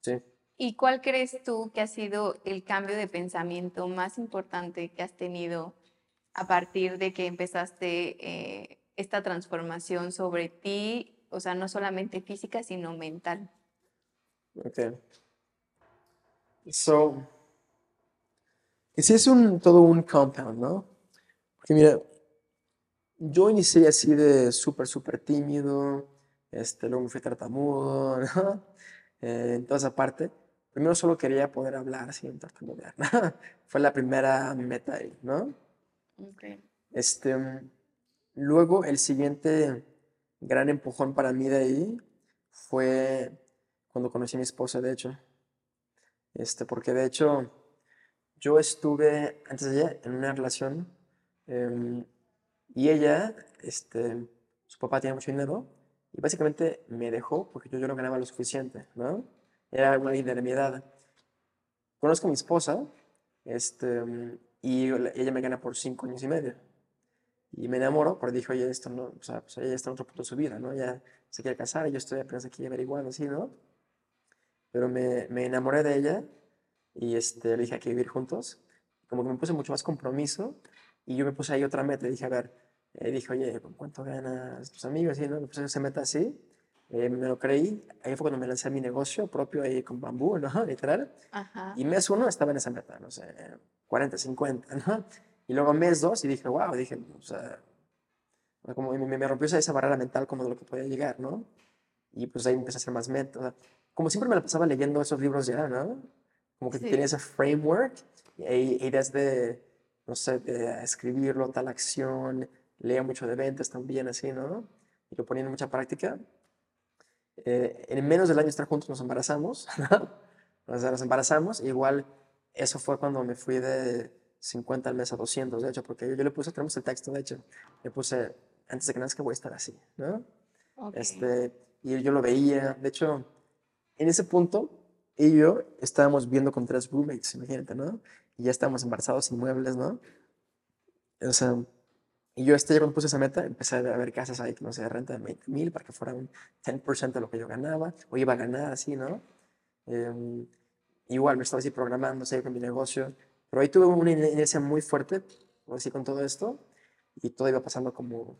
sí. ¿Y cuál crees tú que ha sido el cambio de pensamiento más importante que has tenido a partir de que empezaste eh, esta transformación sobre ti? O sea, no solamente física, sino mental. Okay. So, sí es un, todo un compound, ¿no? Porque mira, yo inicié así de súper, súper tímido, este, luego me fui tartamudo, (laughs) ¿no? Eh, en toda esa parte. Primero solo quería poder hablar sin tartamudear, ¿no? (laughs) Fue la primera meta ahí, ¿no? Este, mm, luego el siguiente gran empujón para mí de ahí fue cuando conocí a mi esposa, de hecho. Este, porque de hecho yo estuve antes de ella en una relación em, y ella, este, su papá tenía mucho dinero y básicamente me dejó porque yo, yo no ganaba lo suficiente, ¿no? Era una de mi edad. Conozco a mi esposa, este, y la- ella me gana por cinco años y medio. Y me enamoro, porque dije, oye, esto no, o sea, pues ella está en otro punto de su vida, ¿no? Ya se quiere casar y yo estoy apenas aquí averiguando, así, ¿no? Pero me, me enamoré de ella y este, le dije, hay que vivir juntos. Como que me puse mucho más compromiso y yo me puse ahí otra meta. Dije, a ver, eh, dije, oye, ¿con ¿cuánto ganas tus amigos? Y ¿no? Me puse esa meta así. eh, me lo creí. Ahí fue cuando me lancé a mi negocio propio ahí con bambú, ¿no? (laughs) Literal. Ajá. Y mes uno estaba en esa meta, no sé, 40, 50, ¿no? Y luego mes dos y dije, wow, dije, o sea, como me, me rompió esa, esa barrera mental como de lo que podía llegar, ¿no? Y pues ahí empecé a hacer más metas. o sea, como siempre me la pasaba leyendo esos libros ya, ¿no? Como que Sí. tenía ese framework y y ideas de, no sé, de escribirlo, tal acción, leía mucho de ventas también, así, ¿no? Y lo ponía en mucha práctica. Eh, en menos del año de estar juntos nos embarazamos, (laughs) ¿no? O sea, nos embarazamos, igual eso fue cuando me fui de 50 al mes a 200, de hecho, porque yo, yo le puse, tenemos el texto, de hecho, le puse, antes de que nazca voy a estar así, ¿no? Ok. Este, y yo lo veía, de hecho, en ese punto, y yo estábamos viendo con tres roommates, imagínate, ¿no? Y ya estábamos embarazados sin muebles, ¿no? O sea, y yo este, ya cuando puse esa meta, empecé a ver casas ahí, que no sé, de renta de 20 mil para que fuera un 10% de lo que yo ganaba, o iba a ganar así, ¿no? Em, igual me estaba así programando, así con mi negocio, pero ahí tuve una ine- inercia muy fuerte, así con todo esto, y todo iba pasando como,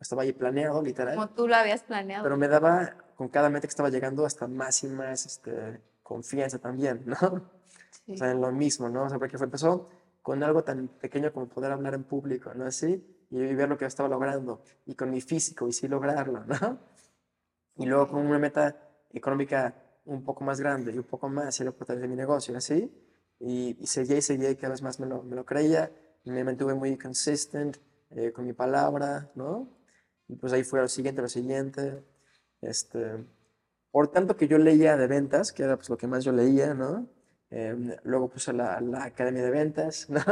estaba ahí planeado, literal. Como tú lo habías planeado. Pero me daba, con cada meta que estaba llegando, hasta más y más este, confianza también, ¿no? (laughs) Sí. O sea, en lo mismo, ¿no? O sea, porque fue- empezó con algo tan pequeño como poder hablar en público, ¿no? Así, y ver lo que estaba logrando, y con mi físico, y sí lograrlo, ¿no? (laughs) Y luego con una meta económica un poco más grande y un poco más, y lo de mi negocio, así, y, y seguía y seguía y cada vez más me lo, me lo creía, y me mantuve muy consistent eh, con mi palabra, ¿no? Y pues ahí fue lo siguiente, lo siguiente, este, por tanto que yo leía de ventas, que era pues lo que más yo leía, ¿no? Em, luego puse la, la academia de ventas, (laughs) ¿no?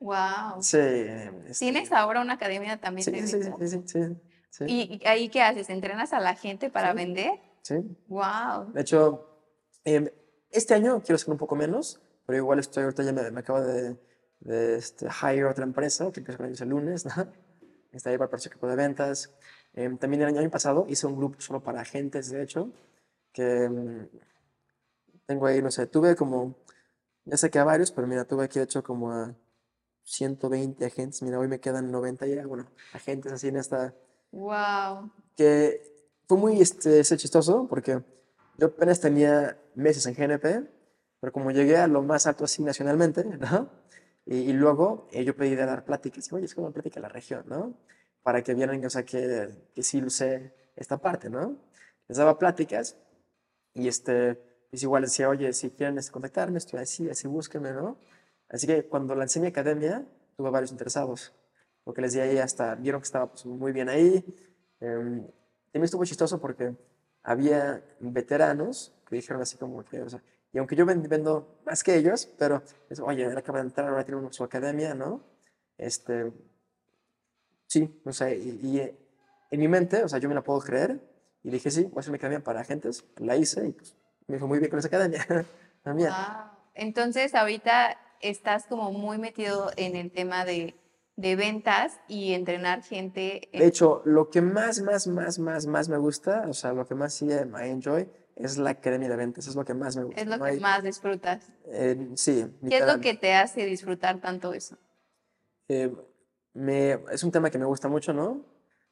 Wow. Sí. este, ¿Tienes ahora una academia también Sí, de sí, sí, ventas? sí, sí, sí, sí, ¿Y ahí qué haces? ¿Entrenas a la gente para vender? sí. Wow. De hecho, em, este año quiero hacer un poco menos, pero igual estoy, ahorita ya me, me acabo de, de este, hire otra empresa, que empiezo con ellos el lunes, ¿no? Está ahí para el equipo de ventas. Em, también el año pasado hice un grupo solo para agentes, de hecho, que mm, tengo ahí, no sé, tuve como, ya sé que a varios, pero mira, tuve aquí de hecho como a 120 agentes, mira, hoy me quedan 90 ya, bueno, agentes así en esta... ¡Wow! Que fue muy este, chistoso porque yo apenas tenía meses en GNP, pero como llegué a lo más alto así nacionalmente, (laughs) ¿no? Y, luego eh, yo pedí de dar pláticas, oye, es como plática en la región, ¿no? Para que vieran, o sea, que, que sí sé esta parte, ¿no? Les daba pláticas y este, pues igual decía, oye, si quieren este, contactarme, estoy así, así búsquenme, ¿no? Así que cuando lancé mi academia, tuve varios interesados, porque les di ahí hasta, vieron que estaba pues, muy bien ahí. Eh, también estuvo chistoso porque había veteranos que dijeron así como que, o sea, y aunque yo vendo más que ellos, pero, es, oye, acaba de entrar, ahora tiene su academia, ¿no? Este, sí, o sea, y, en mi mente, o sea, yo me la puedo creer, y dije, sí, voy a hacer mi academia para agentes, la hice, y pues me fue muy bien con esa academia (laughs) también. Entonces, ahorita estás como muy metido en el tema de, de ventas y entrenar gente. De hecho, lo que más, más, más, más, más me gusta, o sea, lo que más sí me enjoy, es la academia de ventas, es lo que más me gusta. Es lo que más disfrutas. Eh, sí. ¿Qué es lo que te hace disfrutar tanto eso? Eh, me, es un tema que me gusta mucho, ¿no?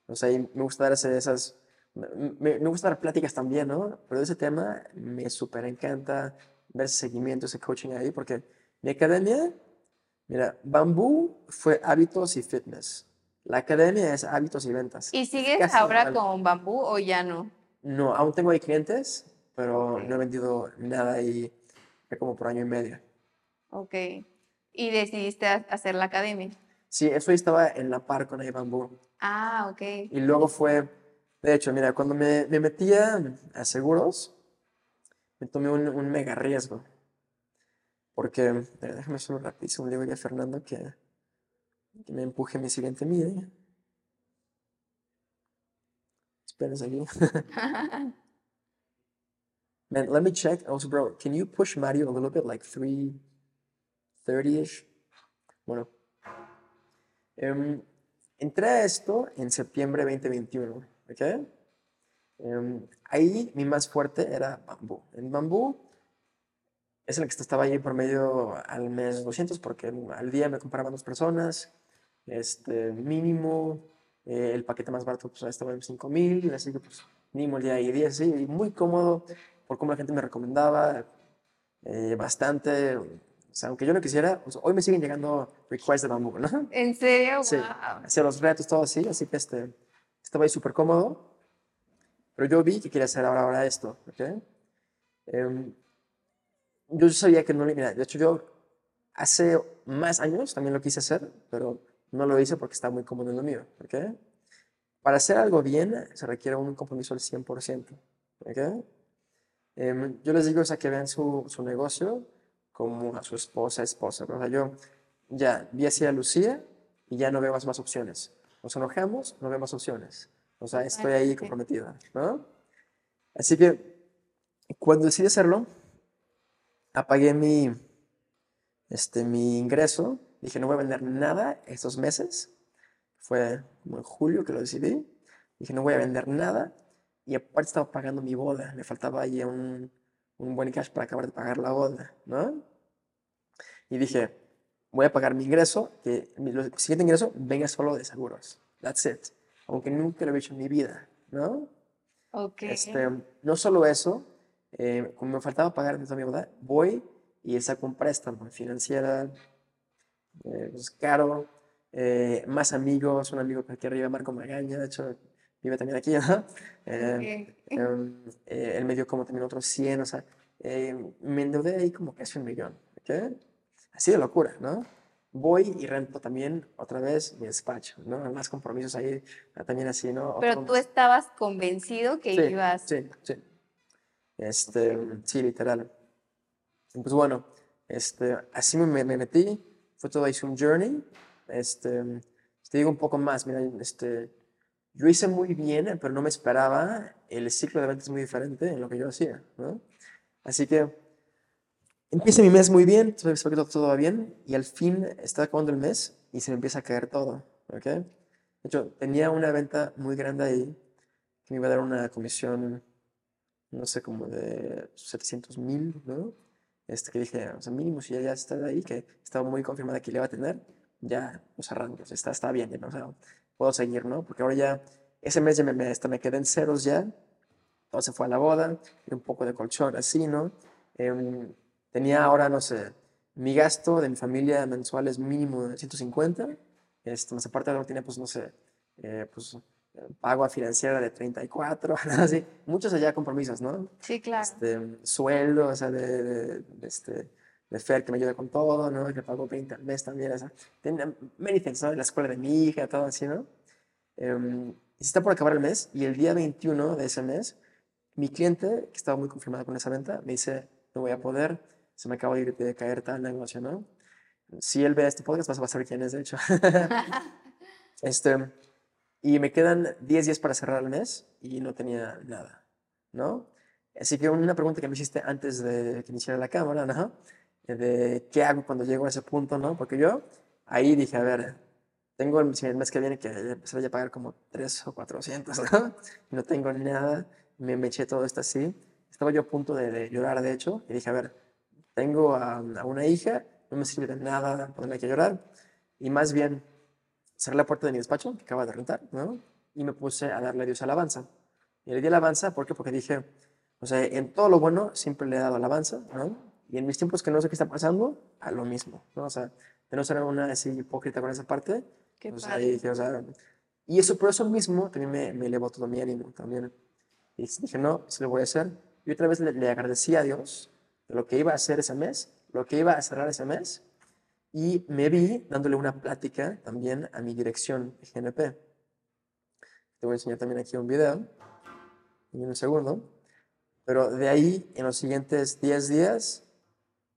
O sea, me gusta dar esas, me, me, gusta dar pláticas también, ¿no? Pero ese tema me súper encanta ver ese seguimiento, ese coaching ahí, porque mi academia, mira, Bambú fue hábitos y fitness. La academia es hábitos y ventas. ¿Y sigues ahora con Bambú o ya no? No, aún tengo ahí clientes, pero no he vendido nada ahí como por año y medio. Ok. ¿Y decidiste hacer la academia? Sí, eso estaba en la par con Bambú. Ah, ok. Y luego fue, de hecho, mira, cuando me, me metía a seguros, me tomé un, un mega riesgo. Porque, déjame solo rapidísimo, le digo a Fernando que, que me empuje mi siguiente mide. Espérense aquí. (laughs) Man, let me check. Also, bro, can you push Mario a little bit, like 3.30ish? Bueno. Um, entré a esto en septiembre 2021, ¿ok? Um, ahí mi más fuerte era Bambú. En Bambú es el que estaba ahí por medio al mes 200 porque al día me compraban dos personas, este, mínimo, eh, el paquete más barato pues, estaba en 5000, así que pues mínimo el día y 10, sí, y muy cómodo por cómo la gente me recomendaba eh, bastante. O sea, aunque yo no quisiera, pues, hoy me siguen llegando requests de bambú, ¿no? ¿En serio? Sí, hacía los retos, todo así, así que este, estaba ahí súper cómodo. Pero yo vi que quería hacer ahora, ahora esto, ¿ok? Em, yo sabía que no le... Mira, de hecho yo hace más años también lo quise hacer, pero no lo hice porque estaba muy cómodo en lo mío, ¿ok? Para hacer algo bien se requiere un compromiso al 100%, ¿ok? Em, yo les digo o sea, que vean su, su, negocio como a su esposa, esposa. O sea, yo ya vi así a Lucía y ya no veo más, más opciones. Nos enojamos, no vemos opciones. O sea, estoy ahí comprometida, ¿no? Así que cuando decidí hacerlo, apagué mi, este, mi ingreso. Dije, no voy a vender nada estos meses. Fue como en julio que lo decidí. Dije, no voy a vender nada y aparte estaba pagando mi boda, me faltaba ahí un, un buen cash para acabar de pagar la boda, ¿no? Y dije, voy a pagar mi ingreso, que mi siguiente ingreso venga solo de seguros. That's it. Aunque nunca lo he hecho en mi vida, ¿no? Ok. Este, no solo eso, eh, como me faltaba pagar toda mi boda, voy y saco un préstamo financiera, eh, pues caro, eh, más amigos, un amigo que aquí arriba, Marco Magaña, de hecho, vive también aquí, (laughs) ¿no? Eh, em, eh, él me dio como también otros 100, o sea, eh, me endeudé ahí como casi un millón, ¿ok? Así de locura, ¿no? Voy y rento también otra vez mi despacho, ¿no? Más compromisos ahí, también así, ¿no? Pero tú estabas convencido que ibas... Sí, sí. Este, sí, literal. Pues bueno, este, así me, me metí, fue todo ahí un journey. Este, te digo un poco más, mira, este, yo hice muy bien, pero no me esperaba. El ciclo de ventas muy diferente en lo que yo hacía, ¿no? Así que empieza mi mes muy bien, todo, todo, va bien, y al fin está acabando el mes y se me empieza a caer todo, ¿ok? De hecho, tenía una venta muy grande ahí que me iba a dar una comisión, no sé, como de 700 mil, ¿no? Este, que dije, o sea, mínimo si ya está ahí, que estaba muy confirmada que le iba a tener, ya los arrancos, está, está bien, ¿no? O sea, puedo seguir, ¿no? Porque ahora ya, ese mes ya me, me, me quedé en ceros ya, todo se fue a la boda, y un poco de colchón así, ¿no? Eh, tenía ahora, no sé, mi gasto de mi familia mensual es mínimo de 150, este, más aparte ahora tiene, pues, no sé, eh, pues, pago a financiera de 34, (laughs) así, muchos allá compromisos, ¿no? Sí, claro. Este, sueldo, o sea, de, de, de este, de Fer que me ayuda con todo, ¿no? Que pago 20 al mes también, o sea, tenía many things, ¿no? La escuela de mi hija, todo así, ¿no? Um, y está por acabar el mes y el día 21 de ese mes, mi cliente, que estaba muy confirmado con esa venta, me dice, no voy a poder, se me acaba de, de caer tal negocio, ¿no? Si él ve este podcast, vas a saber quién es, de hecho. (laughs) este, y me quedan 10 días para cerrar el mes y no tenía nada, ¿no? Así que una pregunta que me hiciste antes de que iniciara la cámara, ¿no? De qué hago cuando llego a ese punto, ¿no? Porque yo ahí dije, a ver, tengo el, mes que viene que empezar a pagar como 3 o 400, (laughs) ¿no? No tengo nada, me, me eché todo esto así. Estaba yo a punto de, llorar, de hecho, y dije, a ver, tengo a, una hija, no me sirve de nada ponerme que llorar, y más bien cerré la puerta de mi despacho, que acaba de rentar, ¿no? Y me puse a darle a Dios alabanza. Y le di alabanza, ¿por qué? Porque dije, o sea, en todo lo bueno siempre le he dado alabanza, ¿no? Y en mis tiempos que no sé qué está pasando, a lo mismo, ¿no? O sea, de no ser una así hipócrita con esa parte, Qué pues ahí o sea, y eso por eso mismo también me, me elevó todo mi ánimo también. Y dije, no, eso lo voy a hacer. Y otra vez le, le agradecí a Dios de lo que iba a hacer ese mes, lo que iba a cerrar ese mes, y me vi dándole una plática también a mi dirección de GNP. Te voy a enseñar también aquí un video, en un segundo. Pero de ahí, en los siguientes 10 días,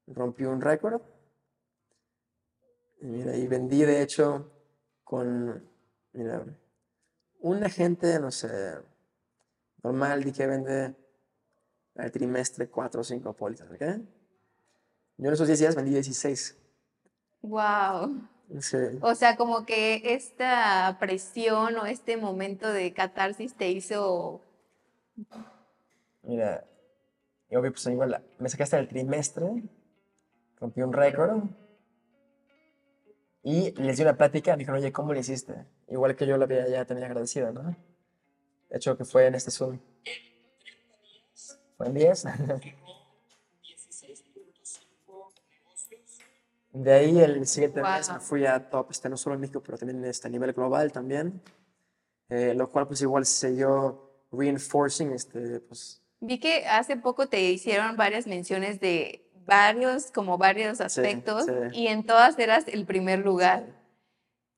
rompí un récord. Y mira, y vendí, de hecho, con, mira, un agente, no sé, normal, di que vende al trimestre 4 o 5 pólizas, ¿ok? Yo en esos 10 días vendí 16. Wow. Sí. O sea, como que esta presión o este momento de catarsis te hizo. Mira, y obvio, pues igual me saqué hasta el trimestre, rompí un récord y les di una plática. Me dijeron, oye, ¿cómo lo hiciste? Igual que yo lo había ya tenía agradecido, ¿no? De hecho, que fue en este Zoom. Fue en 10. (laughs) De ahí el siguiente Wow. mes me fui a top, este, no solo en México, pero también este, a nivel global también. Eh, lo cual pues igual siguió reinforcing este, pues, Vi que hace poco te hicieron varias menciones de varios, como varios aspectos, sí. y en todas eras el primer lugar.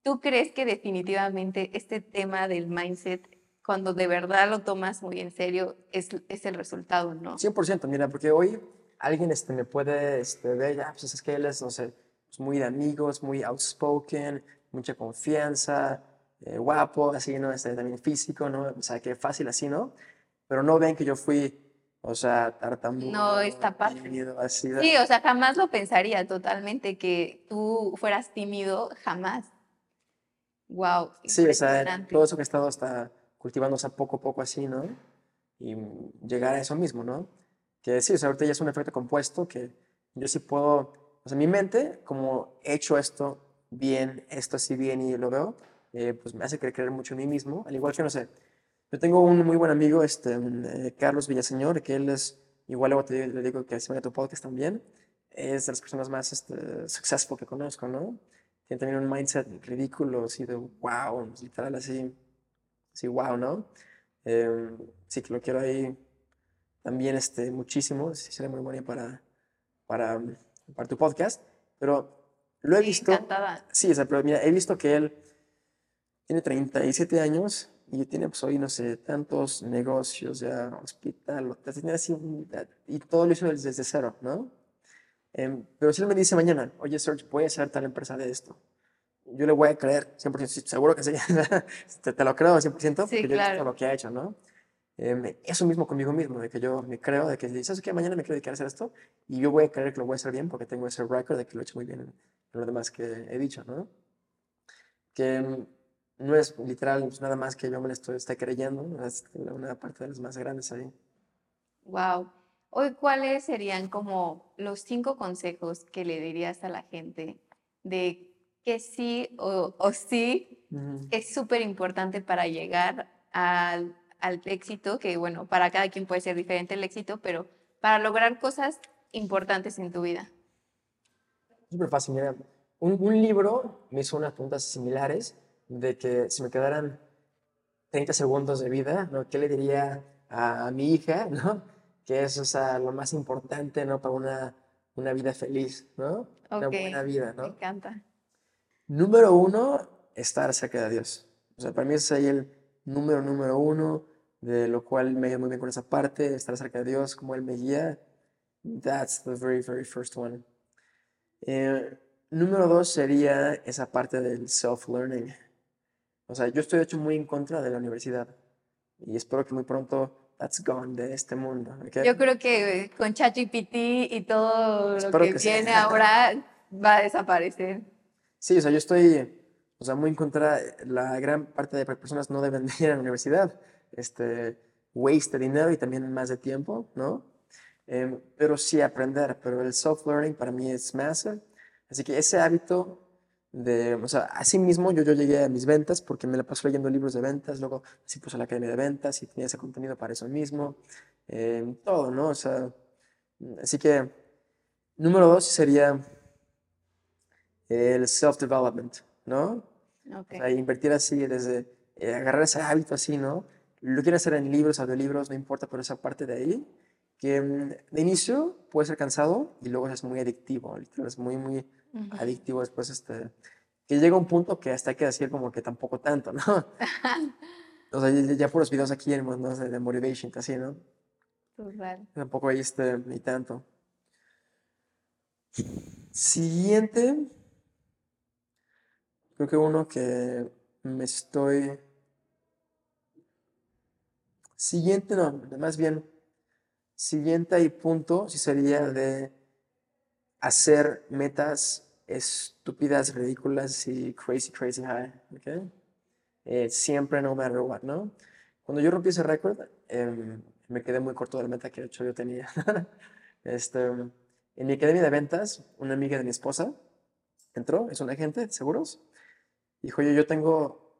¿Tú crees que definitivamente este tema del mindset, cuando de verdad lo tomas muy en serio, es, es el resultado, no? 100%, mira, porque hoy alguien este, me puede este, ver, ya, pues es que él es, no sé, pues, muy de amigos, muy outspoken, mucha confianza, eh, guapo, así, ¿no? Este, también físico, ¿no? O sea, que fácil así, ¿no? Pero no ven que yo fui, o sea, tartamudo. No, está padre. tímido, así. Sí, o sea, jamás lo pensaría totalmente que tú fueras tímido, jamás. Wow, Sí, o sea, todo eso que he estado hasta cultivándose poco a poco así, ¿no? Y llegar a eso mismo, ¿no? Que sí, o sea, ahorita ya es un efecto compuesto que yo sí puedo, o sea, mi mente, como he hecho esto bien, esto así bien y lo veo, eh, pues me hace cre- creer mucho en mí mismo, al igual que, no sé, yo tengo un muy buen amigo, este, eh, Carlos Villaseñor, que él es, igual luego te le digo que se vaya a tu podcast también, es de las personas más este, successful que conozco, ¿no? Tiene también un mindset ridículo, así de wow, literal, así, así wow, ¿no? Eh, sí que lo quiero ahí también este, muchísimo, sí, sería muy bueno para, para, para tu podcast, pero lo he visto, encantada. sí, o sea, pero mira, he visto que él tiene 37 años y tiene pues hoy, no sé, tantos negocios, ya hospital, tiene así, y todo lo hizo desde, cero, ¿no? Em, pero si él me dice mañana, oye, Serge, voy a hacer tal empresa de esto, yo le voy a creer 100%, sí, seguro que sí, (laughs) te, te lo creo 100% porque Sí, yo he visto claro. lo que ha hecho, ¿no? em, eso mismo conmigo mismo, de que yo me creo, de que ¿sabes qué? Mañana me quiero dedicar a hacer esto y yo voy a creer que lo voy a hacer bien porque tengo ese record de que lo he hecho muy bien en, lo demás que he dicho, ¿no? Que em, no es literal pues, nada más que yo me lo estoy, estoy creyendo, es una parte de las más grandes ahí. Wow. Hoy, ¿cuáles serían como los cinco consejos que le dirías a la gente de que sí o, sí es súper importante para llegar al, al, éxito, que bueno, para cada quien puede ser diferente el éxito, pero para lograr cosas importantes en tu vida? Súper fácil, mira. Un, un, libro me hizo unas preguntas similares de que si me quedaran 30 segundos de vida, ¿no? ¿qué le diría a, a mi hija, (laughs) ¿no? que es o sea, lo más importante, ¿no? Para una, una vida feliz, ¿no? Una buena vida, ¿no? Me encanta. Número uno, estar cerca de Dios. O sea, para mí es ahí el número número uno, de lo cual me ayuda muy bien con esa parte, estar cerca de Dios, como Él me guía. That's the very, very first one. Eh, número dos sería esa parte del self-learning. O sea, yo estoy hecho muy en contra de la universidad y espero que muy pronto that's gone de este mundo. Yo creo que con ChatGPT y todo lo que, viene ahora va a desaparecer. Sí, o sea, yo estoy, o sea, muy en contra, la gran parte de personas no deben ir a la universidad, este, waste de dinero y también más de tiempo, ¿no? Em, pero sí aprender, pero el self-learning para mí es massive, así que ese hábito de, o sea, así mismo yo, yo llegué a mis ventas porque me la paso leyendo libros de ventas, luego sí puse la academia de ventas y tenía ese contenido para eso mismo, eh, todo, ¿no? O sea, así que número dos sería el self-development, ¿no? Okay. O sea, invertir así desde, eh, agarrar ese hábito así, ¿no? Lo quiero hacer en libros, audiolibros, no importa, pero esa parte de ahí, que mm, de inicio puede ser cansado y luego es muy adictivo, es muy, muy adictivo después, este, que llega un punto que hasta hay que decir como que tampoco tanto, ¿no? (laughs) o sea, ya, por los videos aquí en ¿no? de, motivation, así, ¿no? Total. Tampoco hay este, ni tanto. Siguiente, creo que uno que me estoy... Siguiente, no, más bien, siguiente y punto, si sería de hacer metas estúpidas, ridículas y crazy, crazy high. ¿okay? Eh, siempre, no matter what, ¿no? Cuando yo rompí ese récord, em, me quedé muy corto de la meta que de hecho yo tenía. (laughs) este, en mi academia de ventas, una amiga de mi esposa entró, es un agente de seguros, dijo, yo, yo tengo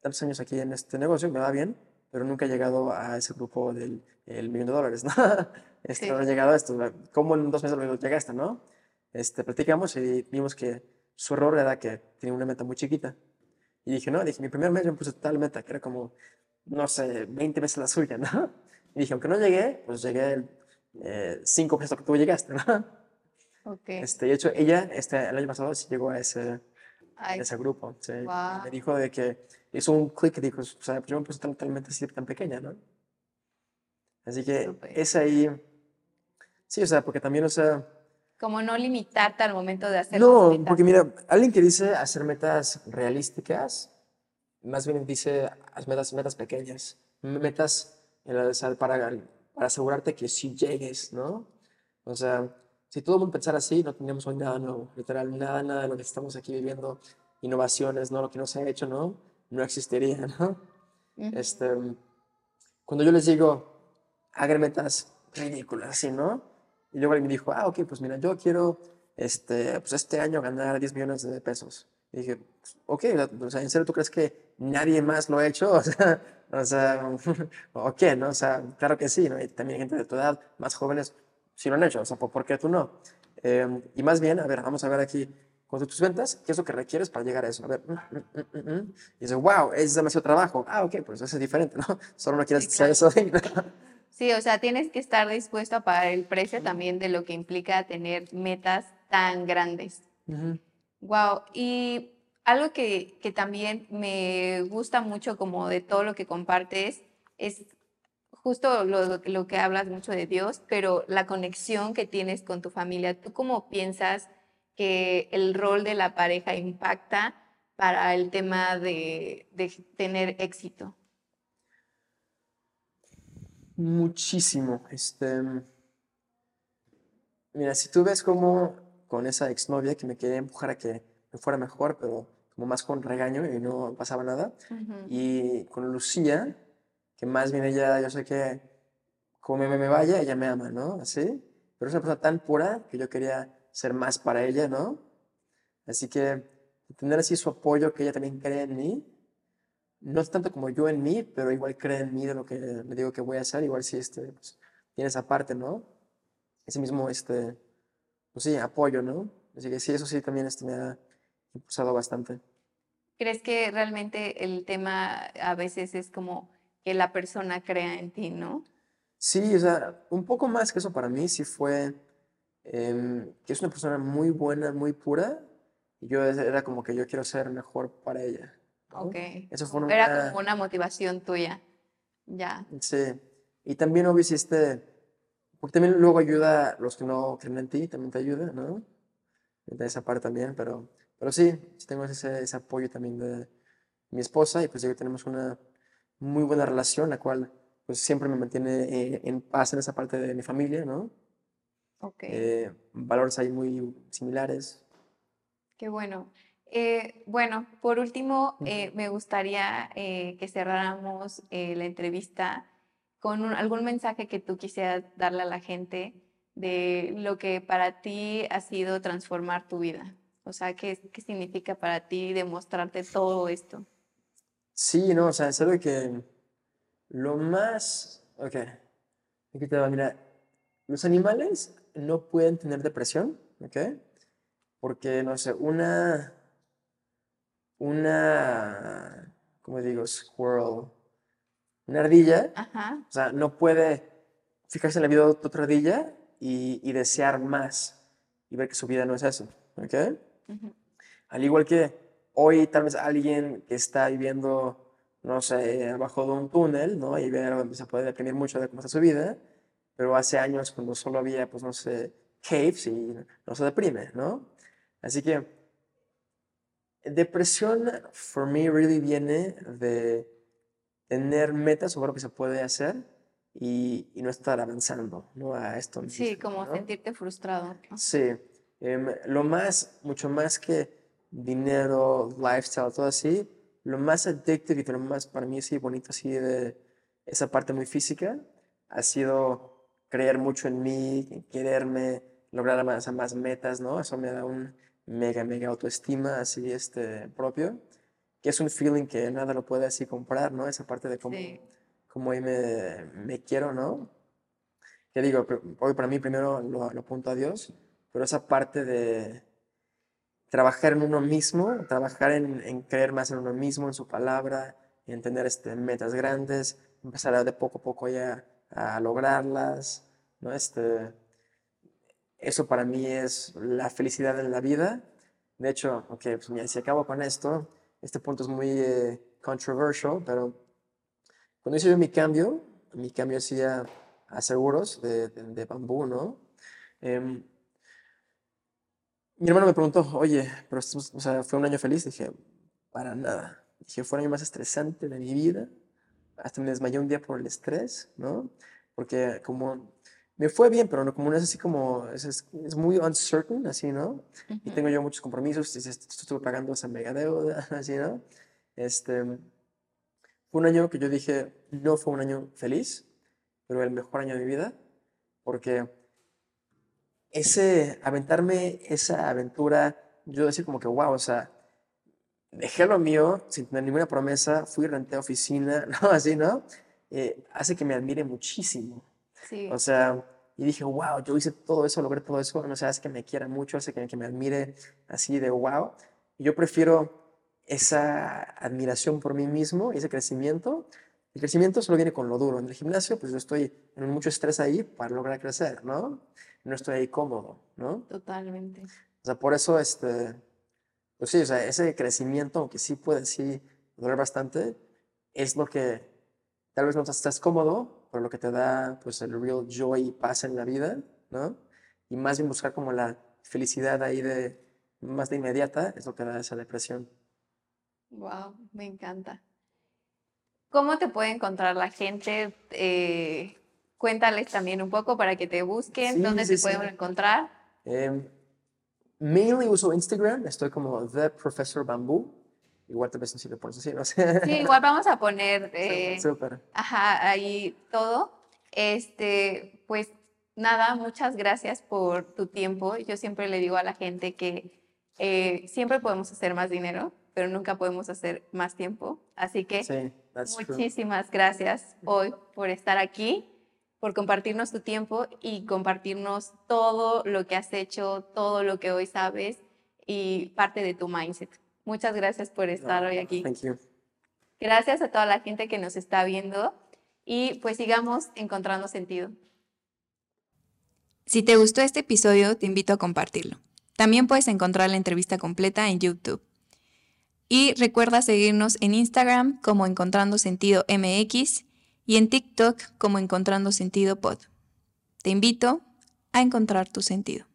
tantos años aquí en este negocio, me va bien, pero nunca he llegado a ese grupo del millón de dólares, ¿no? (laughs) Este, No he llegado a esto, ¿cómo en dos meses llegaste, no? este, platicamos y vimos que su error era que tenía una meta muy chiquita. Y dije, no, dije, mi primer mes me puse tal meta, que era como, no sé, 20 veces la suya, (laughs) ¿no? Y dije, aunque no llegué, pues llegué eh, cinco veces lo que tú llegaste, ¿no? Okay. Este, de hecho, ella este, el año pasado sí llegó a ese, a ese grupo. Sí. Me dijo de que hizo un clic y dijo, o sea, yo me puse totalmente así tan pequeña, ¿no? Así que es ahí, sí, o sea, porque también, o sea, como no limitarte al momento de hacer No, porque mira, alguien que dice hacer metas realísticas, más bien dice metas, metas pequeñas, metas para, para asegurarte que sí llegues, ¿no? O sea, si todo el mundo pensara así, no tendríamos hoy nada nuevo, literal, nada, nada de lo que estamos aquí viviendo, innovaciones, ¿no? Lo que no se ha hecho, ¿no? No existiría, ¿no? este, cuando yo les digo, hagan metas ridículas, así, ¿no? Y luego me dijo, ah, ok, pues mira, yo quiero este, pues este año ganar 10 millones de pesos. Y dije, ok, o sea, ¿en serio tú crees que nadie más lo ha hecho? (laughs) O sea, o sea, (laughs) ¿o qué, no? O sea, claro que sí, ¿no? Y también gente de tu edad, más jóvenes, sí lo han hecho, o sea, ¿por qué tú no? Em, y más bien, a ver, vamos a ver aquí, con tus ventas, ¿qué es lo que requieres para llegar a eso? A ver, mm, mm, mm, y dice, wow, es demasiado trabajo. Ah, ok, pues eso es diferente, ¿no? (laughs) Solo no quieres sí, eso. Sí, o sea, tienes que estar dispuesto a pagar el precio también de lo que implica tener metas tan grandes. Wow, y algo que, que, también me gusta mucho como de todo lo que compartes es justo lo, lo, que hablas mucho de Dios, pero la conexión que tienes con tu familia. ¿Tú cómo piensas que el rol de la pareja impacta para el tema de, de tener éxito? Muchísimo. Este, mira, si tú ves como con esa exnovia que me quería empujar a que me fuera mejor, pero como más con regaño y no pasaba nada. Y con Lucía, que más bien ella, yo sé que como me, me vaya, ella me ama, ¿no? Así. Pero es una persona tan pura que yo quería ser más para ella, ¿no? Así que tener así su apoyo, que ella también cree en mí, no es tanto como yo en mí, pero igual cree en mí de lo que le digo que voy a hacer, igual sí este, pues, tiene esa parte, ¿no? Ese mismo, este, pues sí, apoyo, ¿no? Así que sí, eso sí también este, me ha impulsado bastante. ¿Crees que realmente el tema a veces es como que la persona crea en ti, no? Sí, o sea, un poco más que eso para mí sí fue em, que es una persona muy buena, muy pura, y yo era como que yo quiero ser mejor para ella. Ok. Eso fue una... Era como una motivación tuya. Ya. Sí. Y también, obvio, si este. Porque también luego ayuda a los que no creen en ti, también te ayuda, ¿no? De esa parte también, pero, pero sí, sí tengo ese, ese apoyo también de mi esposa y pues ya tenemos una muy buena relación, la cual pues siempre me mantiene eh, en paz en esa parte de mi familia, ¿no? Ok. Eh, valores ahí muy similares. Qué bueno. Eh, bueno, por último, eh, me gustaría eh, que cerráramos la entrevista con algún mensaje que tú quisieras darle a la gente de lo que para ti ha sido transformar tu vida. O sea, ¿qué, qué significa para ti demostrarte todo esto? Sí, no, o sea, es algo que lo más... Ok, aquí te va, mira, los animales no pueden tener depresión, ¿ok? Porque, no sé, una una, ¿cómo digo? Squirrel. Una ardilla. O sea, no puede fijarse en la vida de otra ardilla y, desear más y ver que su vida no es eso. ¿Ok? Al igual que hoy tal vez alguien que está viviendo, no sé, abajo de un túnel, ¿no? Y se puede deprimir mucho de cómo está su vida, pero hace años cuando solo había, pues no sé, caves y no se deprime, ¿no? Así que Depresión, for me, really viene de tener metas sobre lo que se puede hacer y, no estar avanzando ¿no? a esto. Sí, como sentirte frustrado. Sí, em, lo más, mucho más que dinero, lifestyle, todo así, lo más addictive y lo más para mí sí bonito así de esa parte muy física ha sido creer mucho en mí, quererme, lograr más, más metas, ¿no? Eso me da un mega, mega autoestima así este, propio, que es un feeling que nada lo puede así comprar, ¿no? Esa parte de cómo, cómo me, me, quiero, ¿no? Que digo, hoy para mí primero lo, lo apunto a Dios, pero esa parte de trabajar en uno mismo, trabajar en, en creer más en uno mismo, en su palabra, en tener este, metas grandes, empezar de poco a poco ya a lograrlas, ¿no? Este, eso para mí es la felicidad en la vida. De hecho, ok, pues mira, si acabo con esto, este punto es muy eh, controversial, pero cuando hice yo mi cambio, mi cambio hacía a, seguros de, de, bambú, ¿no? Em, mi hermano me preguntó, oye, pero fue un año feliz. Dije, para nada. Dije, fue el año más estresante de mi vida. Hasta me desmayé un día por el estrés, ¿no? Porque como me fue bien, pero no, como no es así como, es, es, muy uncertain, así, ¿no? Y tengo yo muchos compromisos, y estuve pagando esa mega deuda, (laughs) así, ¿no? Este, fue un año que yo dije, no fue un año feliz, pero el mejor año de mi vida, porque ese, aventarme esa aventura, yo decir como que, wow, o sea, dejé lo mío sin tener ninguna promesa, fui, renté oficina, (laughs) ¿no? Así, ¿no? Eh, hace que me admire muchísimo. O sea, y dije, wow, yo hice todo eso, logré todo eso, no sé, hace que me quiera mucho, hace que, que me admire así de wow. Y yo prefiero esa admiración por mí mismo, ese crecimiento. El crecimiento solo viene con lo duro. En el gimnasio, pues yo estoy en mucho estrés ahí para lograr crecer, ¿no? No estoy ahí cómodo, ¿no? Totalmente. O sea, por eso, este, pues sí, o sea, ese crecimiento, aunque sí puede, sí, doler bastante, es lo que tal vez no estás cómodo, por lo que te da pues el real joy y paz en la vida, ¿no? Y más bien buscar como la felicidad ahí de más de inmediata es lo que da esa depresión. Wow, me encanta. ¿Cómo te puede encontrar la gente? Eh, cuéntales también un poco para que te busquen, Sí, dónde sí, te pueden encontrar. Em, mainly uso Instagram, estoy como The Professor Bamboo. Igual tal vez si lo pones así, no sé. Sí, igual vamos a poner (laughs) eh, Súper. Ajá, ahí todo. Este, pues nada, muchas gracias por tu tiempo. Yo siempre le digo a la gente que eh, siempre podemos hacer más dinero, pero nunca podemos hacer más tiempo. Así que Sí, true. muchísimas gracias hoy por estar aquí, por compartirnos tu tiempo y compartirnos todo lo que has hecho, todo lo que hoy sabes y parte de tu mindset. Muchas gracias por estar hoy aquí. Thank you. Gracias a toda la gente que nos está viendo y pues sigamos encontrando sentido. Si te gustó este episodio, te invito a compartirlo. También puedes encontrar la entrevista completa en YouTube. Y recuerda seguirnos en Instagram como Encontrando Sentido MX y en TikTok como Encontrando Sentido Pod. Te invito a encontrar tu sentido.